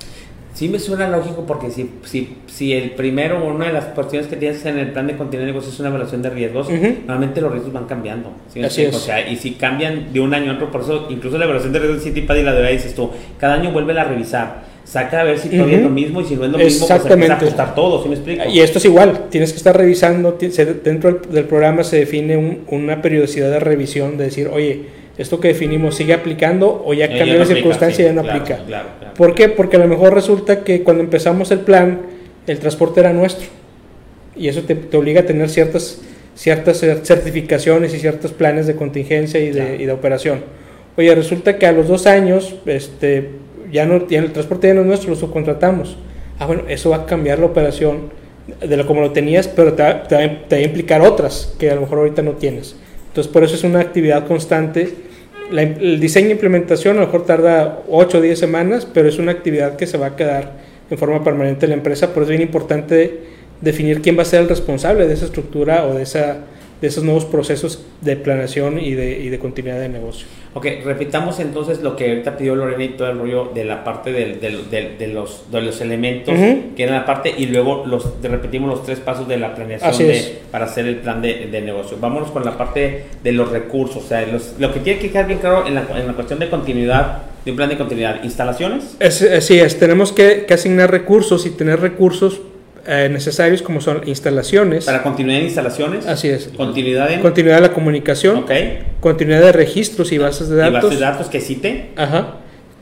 Sí me suena lógico porque si, si, si el primero, una de las cuestiones que tienes en el plan de continuidad de negocio es una evaluación de riesgos, normalmente los riesgos van cambiando. Así es. O sea, y si cambian de un año a otro, por eso incluso la evaluación de riesgos de City y la de dices tú, cada año vuelve a revisar. Saca a ver si todavía es lo mismo y si no es lo mismo, pues empieza a ajustar todo, ¿sí me explico? Y esto es igual, tienes que estar revisando, dentro del programa se define una periodicidad de revisión, de decir, oye, esto que definimos sigue aplicando o ya cambió de circunstancia y ya no aplica. ¿Por qué? Porque a lo mejor resulta que cuando empezamos el plan, el transporte era nuestro. Y eso te, obliga a tener ciertas, ciertas certificaciones y ciertos planes de contingencia y de, y de, operación. Oye, resulta que a los dos años este, ya, no, ya el transporte ya no es nuestro, lo subcontratamos. Ah, bueno, eso va a cambiar la operación de lo como lo tenías, pero te te va a implicar otras que a lo mejor ahorita no tienes. Entonces, por eso es una actividad constante el diseño e implementación a lo mejor tarda 8 o 10 semanas, pero es una actividad que se va a quedar en forma permanente en la empresa, por eso es bien importante definir quién va a ser el responsable de esa estructura o de esa de esos nuevos procesos de planeación y de, y de continuidad de negocio. Ok, repitamos entonces lo que ahorita pidió Lorena y todo el rollo de la parte del, del, de, los, de los elementos, que era la parte, y luego los repetimos los tres pasos de la planeación de, para hacer el plan de, de, negocio. Vámonos con la parte de los recursos, o sea, lo que tiene que quedar bien claro en la, en la cuestión de continuidad de un plan de continuidad, instalaciones. Es, sí, es, tenemos que, que asignar recursos y tener recursos eh, necesarios como son instalaciones. Para continuidad de instalaciones. Así es. Continuidad en... Continuidad de la comunicación. Ok. Continuidad de registros y bases de datos. Y bases de datos que cite. Ajá.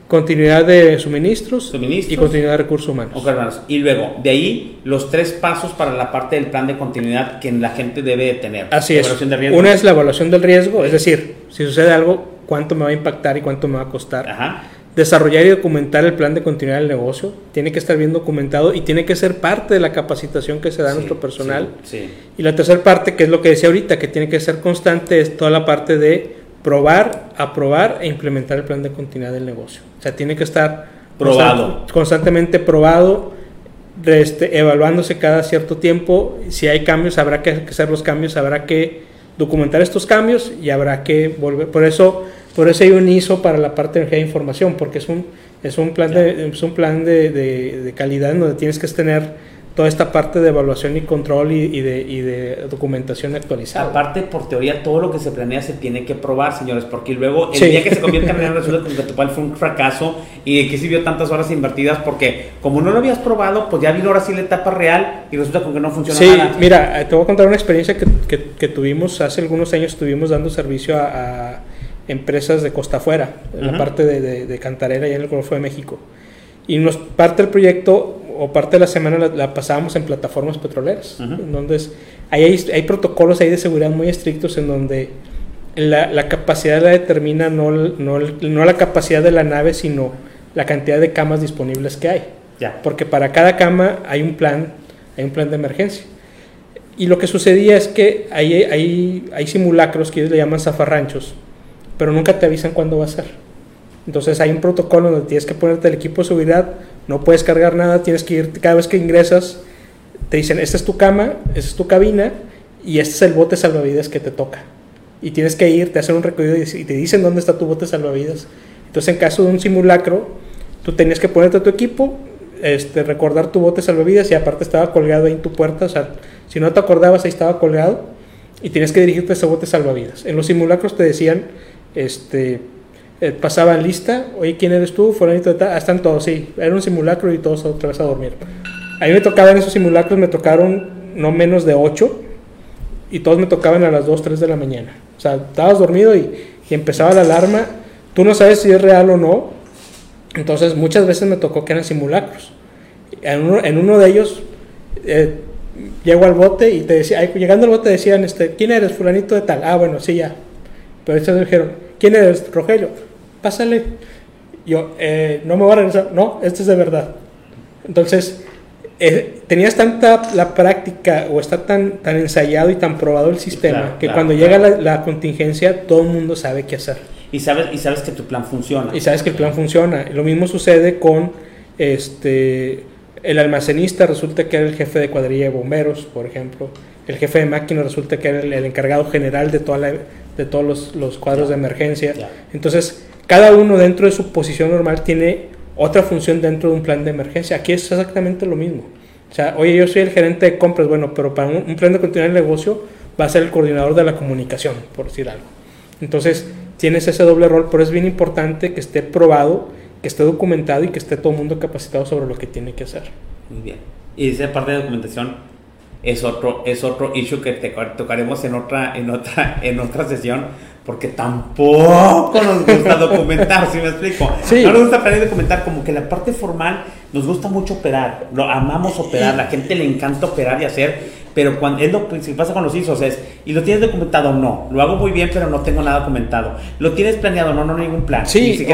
Continuidad de suministros, suministros. y continuidad de recursos humanos. Ok, hermanos. Y luego, de ahí, los tres pasos para la parte del plan de continuidad que la gente debe tener. Así es. Una es la evaluación del riesgo, es decir, si sucede algo, cuánto me va a impactar y cuánto me va a costar. Ajá desarrollar y documentar el plan de continuidad del negocio, tiene que estar bien documentado y tiene que ser parte de la capacitación que se da a nuestro personal. Y la tercera parte, que es lo que decía ahorita, que tiene que ser constante, es toda la parte de probar, aprobar e implementar el plan de continuidad del negocio. O sea, tiene que estar probado. constantemente probado, este, evaluándose cada cierto tiempo. Si hay cambios, habrá que hacer los cambios, habrá que documentar estos cambios y habrá que volver. Por eso por eso hay un ISO para la parte de información, porque es un, es un plan, de, es un plan de, de, calidad donde tienes que tener toda esta parte de evaluación y control y, de, y, de, documentación actualizada. Aparte, por teoría, todo lo que se planea se tiene que probar, señores, porque luego el día que se convierte en resulta que tu fue un fracaso y que sirvió tantas horas invertidas porque como no lo habías probado, pues ya vino ahora sí la etapa real y resulta que no funciona sí, mira, te voy a contar una experiencia que, que, tuvimos hace algunos años, estuvimos dando servicio a empresas de costa afuera, en la parte de, de, Cantarera y en el Golfo de México. Y nos, parte del proyecto o parte de la semana la, pasábamos en plataformas petroleras. Entonces, ahí hay, hay, protocolos ahí de seguridad muy estrictos en donde la, la capacidad la determina no, no, no, la capacidad de la nave, sino la cantidad de camas disponibles que hay. Ya. Porque para cada cama hay un plan, hay un plan de emergencia. Y lo que sucedía es que hay, hay, hay simulacros que ellos le llaman zafarranchos, pero nunca te avisan cuándo va a ser. Entonces hay un protocolo donde tienes que ponerte el equipo de seguridad, no puedes cargar nada, tienes que ir cada vez que ingresas, te dicen, esta es tu cama, esta es tu cabina, y este es el bote salvavidas que te toca. Y tienes que ir, te hacen un recorrido y te dicen dónde está tu bote salvavidas. Entonces, en caso de un simulacro, tú tenías que ponerte tu equipo, este, recordar tu bote salvavidas y aparte estaba colgado ahí en tu puerta. Si no te acordabas, ahí estaba colgado y tienes que dirigirte a ese bote salvavidas. En los simulacros te decían, este, eh, pasaban lista, oye, ¿quién eres tú? Fulanito de tal, ah, están todos, sí, era un simulacro y todos otra vez a dormir. A mí me tocaban esos simulacros, me tocaron no menos de 8 y todos me tocaban a las 2, 3 de la mañana. O sea, estabas dormido y, y empezaba la alarma, tú no sabes si es real o no, entonces muchas veces me tocó que eran simulacros. En uno, en uno de ellos eh, llego al bote y te decía, llegando al bote decían, este, ¿quién eres? Fulanito de tal. Ah, bueno, sí, ya. Pero ellos dijeron, ¿quién eres? Rogelio. Pásale. Yo, eh, no me voy a regresar. No, esto es de verdad. Entonces, eh, tenías tanta la práctica o está tan, tan ensayado y tan probado el sistema que cuando llega la, la, contingencia todo el mundo sabe qué hacer. Y sabes, y sabes que tu plan funciona. Y sabes que el plan funciona. Lo mismo sucede con este el almacenista resulta que era el jefe de cuadrilla de bomberos, por ejemplo. El jefe de máquina resulta que era el, encargado general de, toda la, de todos los, los cuadros de emergencia. Entonces, cada uno dentro de su posición normal tiene otra función dentro de un plan de emergencia. Aquí es exactamente lo mismo. O sea, oye, yo soy el gerente de compras, bueno, pero para un, plan de continuidad del negocio va a ser el coordinador de la comunicación, por decir algo. Entonces, tienes ese doble rol, pero es bien importante que esté probado, que esté documentado y que esté todo el mundo capacitado sobre lo que tiene que hacer. Muy bien. Y esa parte de documentación es otro, es otro issue que te tocaremos en otra, en otra, <laughs> en otra sesión, porque tampoco nos gusta <laughs> documentar, si me explico. No nos gusta documentar, como que la parte formal nos gusta mucho operar, lo amamos operar, la gente le encanta operar y hacer, pero cuando es lo que pasa con los ISOs es, ¿y lo tienes documentado? No, lo hago muy bien, pero no tengo nada documentado. ¿Lo tienes planeado? No, no, ningún plan. Sí,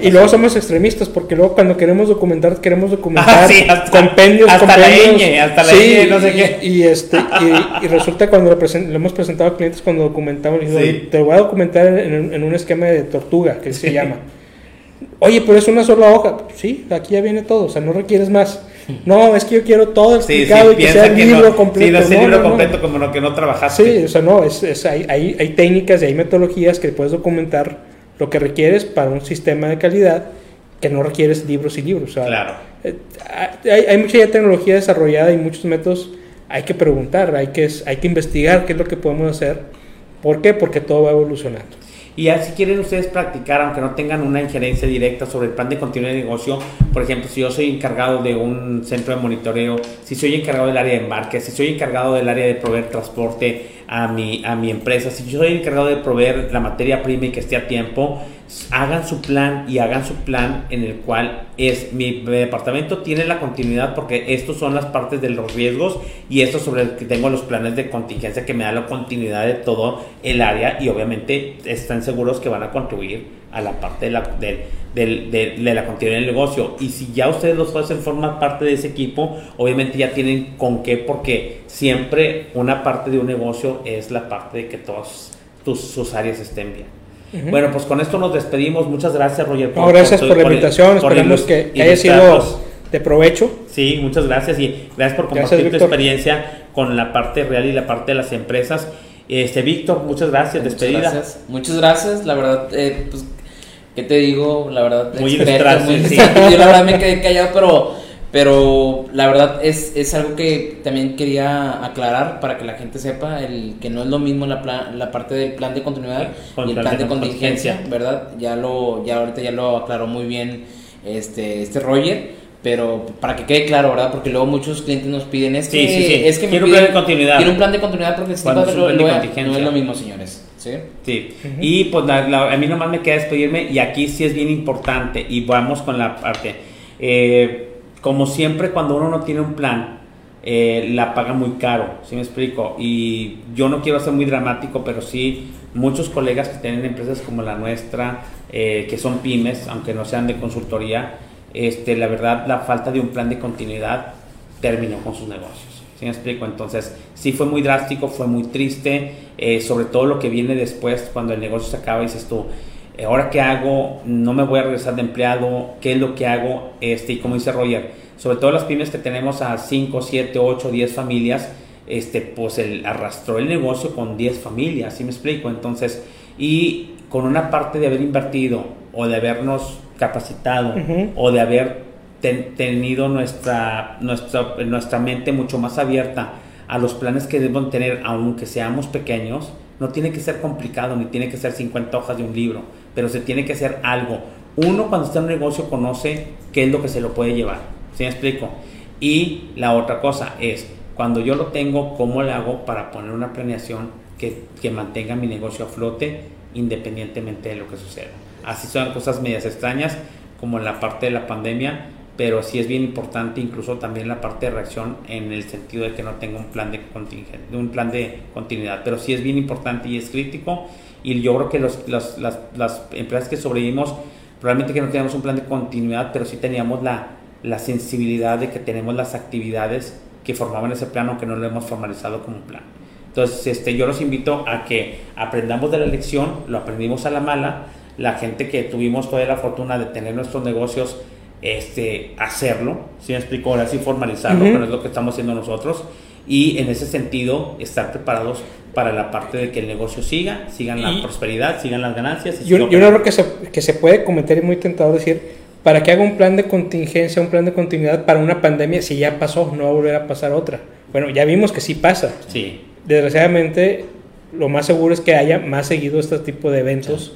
y luego somos extremistas, porque luego cuando queremos documentar, queremos documentar <laughs> ah, compendios, hasta la ñ, hasta la sí, no sé qué. Y, este, y, resulta cuando lo, hemos presentado a clientes, cuando documentamos, te voy a documentar en, en, un esquema de tortuga, que se llama. Oye, pero es una sola hoja. Sí, aquí ya viene todo, o sea, no requieres más. No, es que yo quiero todo explicado y que sea el libro completo. Sí, no, libro completo como lo que no trabajaste. Sí, o sea, no, es, es hay, hay, hay, técnicas y hay metodologías que puedes documentar lo que requieres para un sistema de calidad que no requieres libros y libros. claro. Eh, hay, hay mucha tecnología desarrollada y muchos métodos. Hay que preguntar, hay que, hay que investigar qué es lo que podemos hacer. ¿Por qué? Porque todo va evolucionando. Y ya si quieren ustedes practicar, aunque no tengan una injerencia directa sobre el plan de continuidad de negocio, por ejemplo, si yo soy encargado de un centro de monitoreo, si soy encargado del área de embarque, si soy encargado del área de proveer transporte a mi, a mi empresa, si yo soy encargado de proveer la materia prima y que esté a tiempo, hagan su plan y hagan su plan en el cual es mi departamento tiene la continuidad porque estos son las partes de los riesgos y esto sobre el que tengo los planes de contingencia que me da la continuidad de todo el área y obviamente están seguros que van a contribuir a la parte de la, de, de, la continuidad del negocio. Y si ya ustedes los hacen formar parte de ese equipo obviamente ya tienen con qué porque siempre una parte de un negocio es la parte de que todas sus áreas estén bien bueno, pues con esto nos despedimos. Muchas gracias, Roger. Por, gracias por, la invitación. Esperamos que haya sido de provecho. Sí, muchas gracias y gracias por compartir tu experiencia con la parte real y la parte de las empresas. Este Víctor, muchas gracias. Muchas despedida. Gracias. Muchas gracias. La verdad, eh, pues, ¿qué te digo? La verdad, muy experto, muy sí. Yo la verdad me quedé callado, pero pero la verdad es, es algo que también quería aclarar para que la gente sepa el que no es lo mismo la, plan, la parte del plan de continuidad y el plan, de, contingencia, ¿verdad? Ya lo ya ahorita ya lo aclaró muy bien este este Roger, pero para que quede claro, ¿verdad? Porque luego muchos clientes nos piden es que sí, sí, sí. es que quiero un plan de continuidad. Quiero un plan de continuidad porque si no, es lo mismo, señores. Sí. Sí. Y pues a mí nomás me queda despedirme y aquí sí es bien importante y vamos con la parte eh, como siempre, cuando uno no tiene un plan, eh, la paga muy caro, ¿sí me explico? Y yo no quiero ser muy dramático, pero sí, muchos colegas que tienen empresas como la nuestra, eh, que son pymes, aunque no sean de consultoría, este, la verdad, la falta de un plan de continuidad terminó con sus negocios. ¿Sí me explico? Entonces, sí fue muy drástico, fue muy triste, eh, sobre todo lo que viene después, cuando el negocio se acaba y dices tú, ahora qué hago, no me voy a regresar de empleado, qué es lo que hago, este, y como dice Roger, sobre todo las pymes que tenemos a 5, 7, 8, 10 familias, este, pues el, arrastró el negocio con 10 familias, ¿sí me explico? Entonces, y con una parte de haber invertido o de habernos capacitado o de haber tenido nuestra, nuestra, nuestra mente mucho más abierta a los planes que debemos tener, aunque seamos pequeños, no tiene que ser complicado ni tiene que ser 50 hojas de un libro, pero se tiene que hacer algo. Uno cuando está en un negocio conoce qué es lo que se lo puede llevar, ¿sí me explico? Y la otra cosa es, cuando yo lo tengo, ¿cómo le hago para poner una planeación que, que mantenga mi negocio a flote independientemente de lo que suceda? Así son cosas medias extrañas, como en la parte de la pandemia, pero sí es bien importante incluso también la parte de reacción en el sentido de que no tenga un plan de contingente, un plan de continuidad, pero sí es bien importante y es crítico y yo creo que los, las, las, empresas que sobrevivimos probablemente que no teníamos un plan de continuidad, pero sí teníamos la, la sensibilidad de que tenemos las actividades que formaban ese plan aunque no lo hemos formalizado como un plan. Entonces, este, yo los invito a que aprendamos de la lección, lo aprendimos a la mala, la gente que tuvimos toda la fortuna de tener nuestros negocios, este, hacerlo, si me explico? Ahora sí formalizarlo, pero es lo que estamos haciendo nosotros. Y en ese sentido, estar preparados para la parte de que el negocio siga, sigan la prosperidad, sigan las ganancias. yo, yo creo que se, que se puede cometer y muy tentado decir, ¿para qué hago un plan de contingencia, un plan de continuidad para una pandemia si ya pasó, no va a volver a pasar otra? Bueno, ya vimos que sí pasa. Sí. Desgraciadamente, lo más seguro es que haya más seguido este tipo de eventos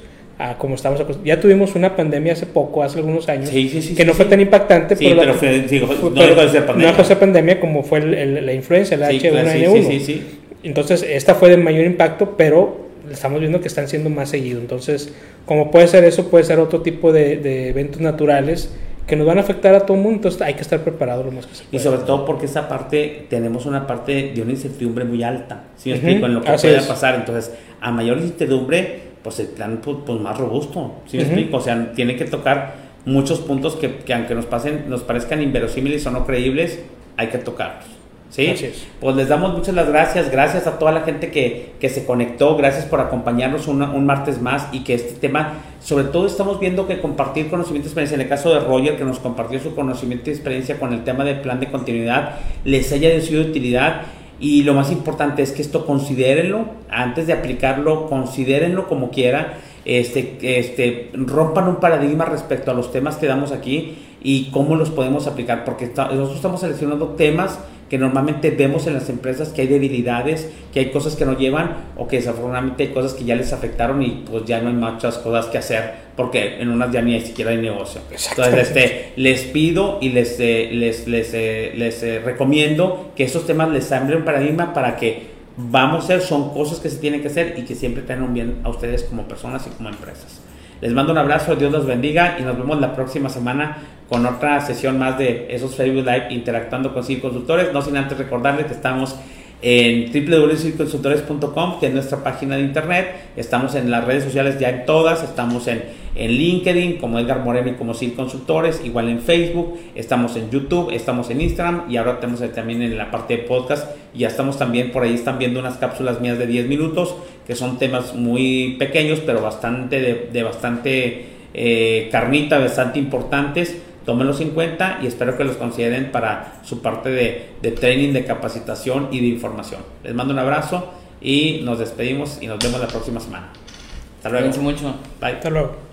como estamos Ya tuvimos una pandemia hace poco, hace algunos años, que no fue tan impactante, pero, pero fue, no dejó de pandemia. No fue pandemia como fue la influencia, la H1N1. Entonces, esta fue de mayor impacto, pero estamos viendo que están siendo más seguidos. Entonces, como puede ser eso, puede ser otro tipo de, de eventos naturales que nos van a afectar a todo el mundo, entonces hay que estar preparado lo más que se pueda. Y sobre todo porque esa parte, tenemos una parte de una incertidumbre muy alta, ¿sí me explico? En lo que pueda pasar, entonces, a mayor incertidumbre, pues el plan pues, pues más robusto, ¿sí me explico? O sea, tiene que tocar muchos puntos que, que, aunque nos pasen, nos parezcan inverosímiles o no creíbles, hay que tocarlos. ¿Sí? Pues les damos muchas las gracias, gracias a toda la gente que, que se conectó, gracias por acompañarnos un martes más y que este tema, sobre todo estamos viendo que compartir conocimiento y experiencia, en el caso de Roger que nos compartió su conocimiento y experiencia con el tema del plan de continuidad, les haya sido de utilidad y lo más importante es que esto considérenlo, antes de aplicarlo, considérenlo como quiera, este, este, rompan un paradigma respecto a los temas que damos aquí y cómo los podemos aplicar, porque nosotros estamos seleccionando temas que normalmente vemos en las empresas que hay debilidades, que hay cosas que no llevan o que desafortunadamente hay cosas que ya les afectaron y pues ya no hay muchas cosas que hacer porque en unas ya ni siquiera hay negocio. Entonces este, les pido y les, eh, les, les, eh, les eh, recomiendo que esos temas les abren un paradigma para que vamos a hacer, son cosas que se tienen que hacer y que siempre tengan un bien a ustedes como personas y como empresas. Les mando un abrazo, Dios los bendiga y nos vemos la próxima semana con otra sesión más de esos Facebook Live interactuando con cinco consultores. No sin antes recordarles que estamos en www.consultores.com, que es nuestra página de internet. Estamos en las redes sociales ya en todas, estamos en, en LinkedIn como Edgar Moreno y como CIL Consultores, igual en Facebook, estamos en YouTube, estamos en Instagram y ahora tenemos también en la parte de podcast. Y ya estamos también por ahí, están viendo unas cápsulas mías de 10 minutos, que son temas muy pequeños, pero bastante de, bastante eh, carnita, bastante importantes tómenlos en cuenta y espero que los consideren para su parte de, de training, de capacitación y de información. Les mando un abrazo y nos despedimos y nos vemos la próxima semana. Hasta luego. mucho. Bye. Hasta luego.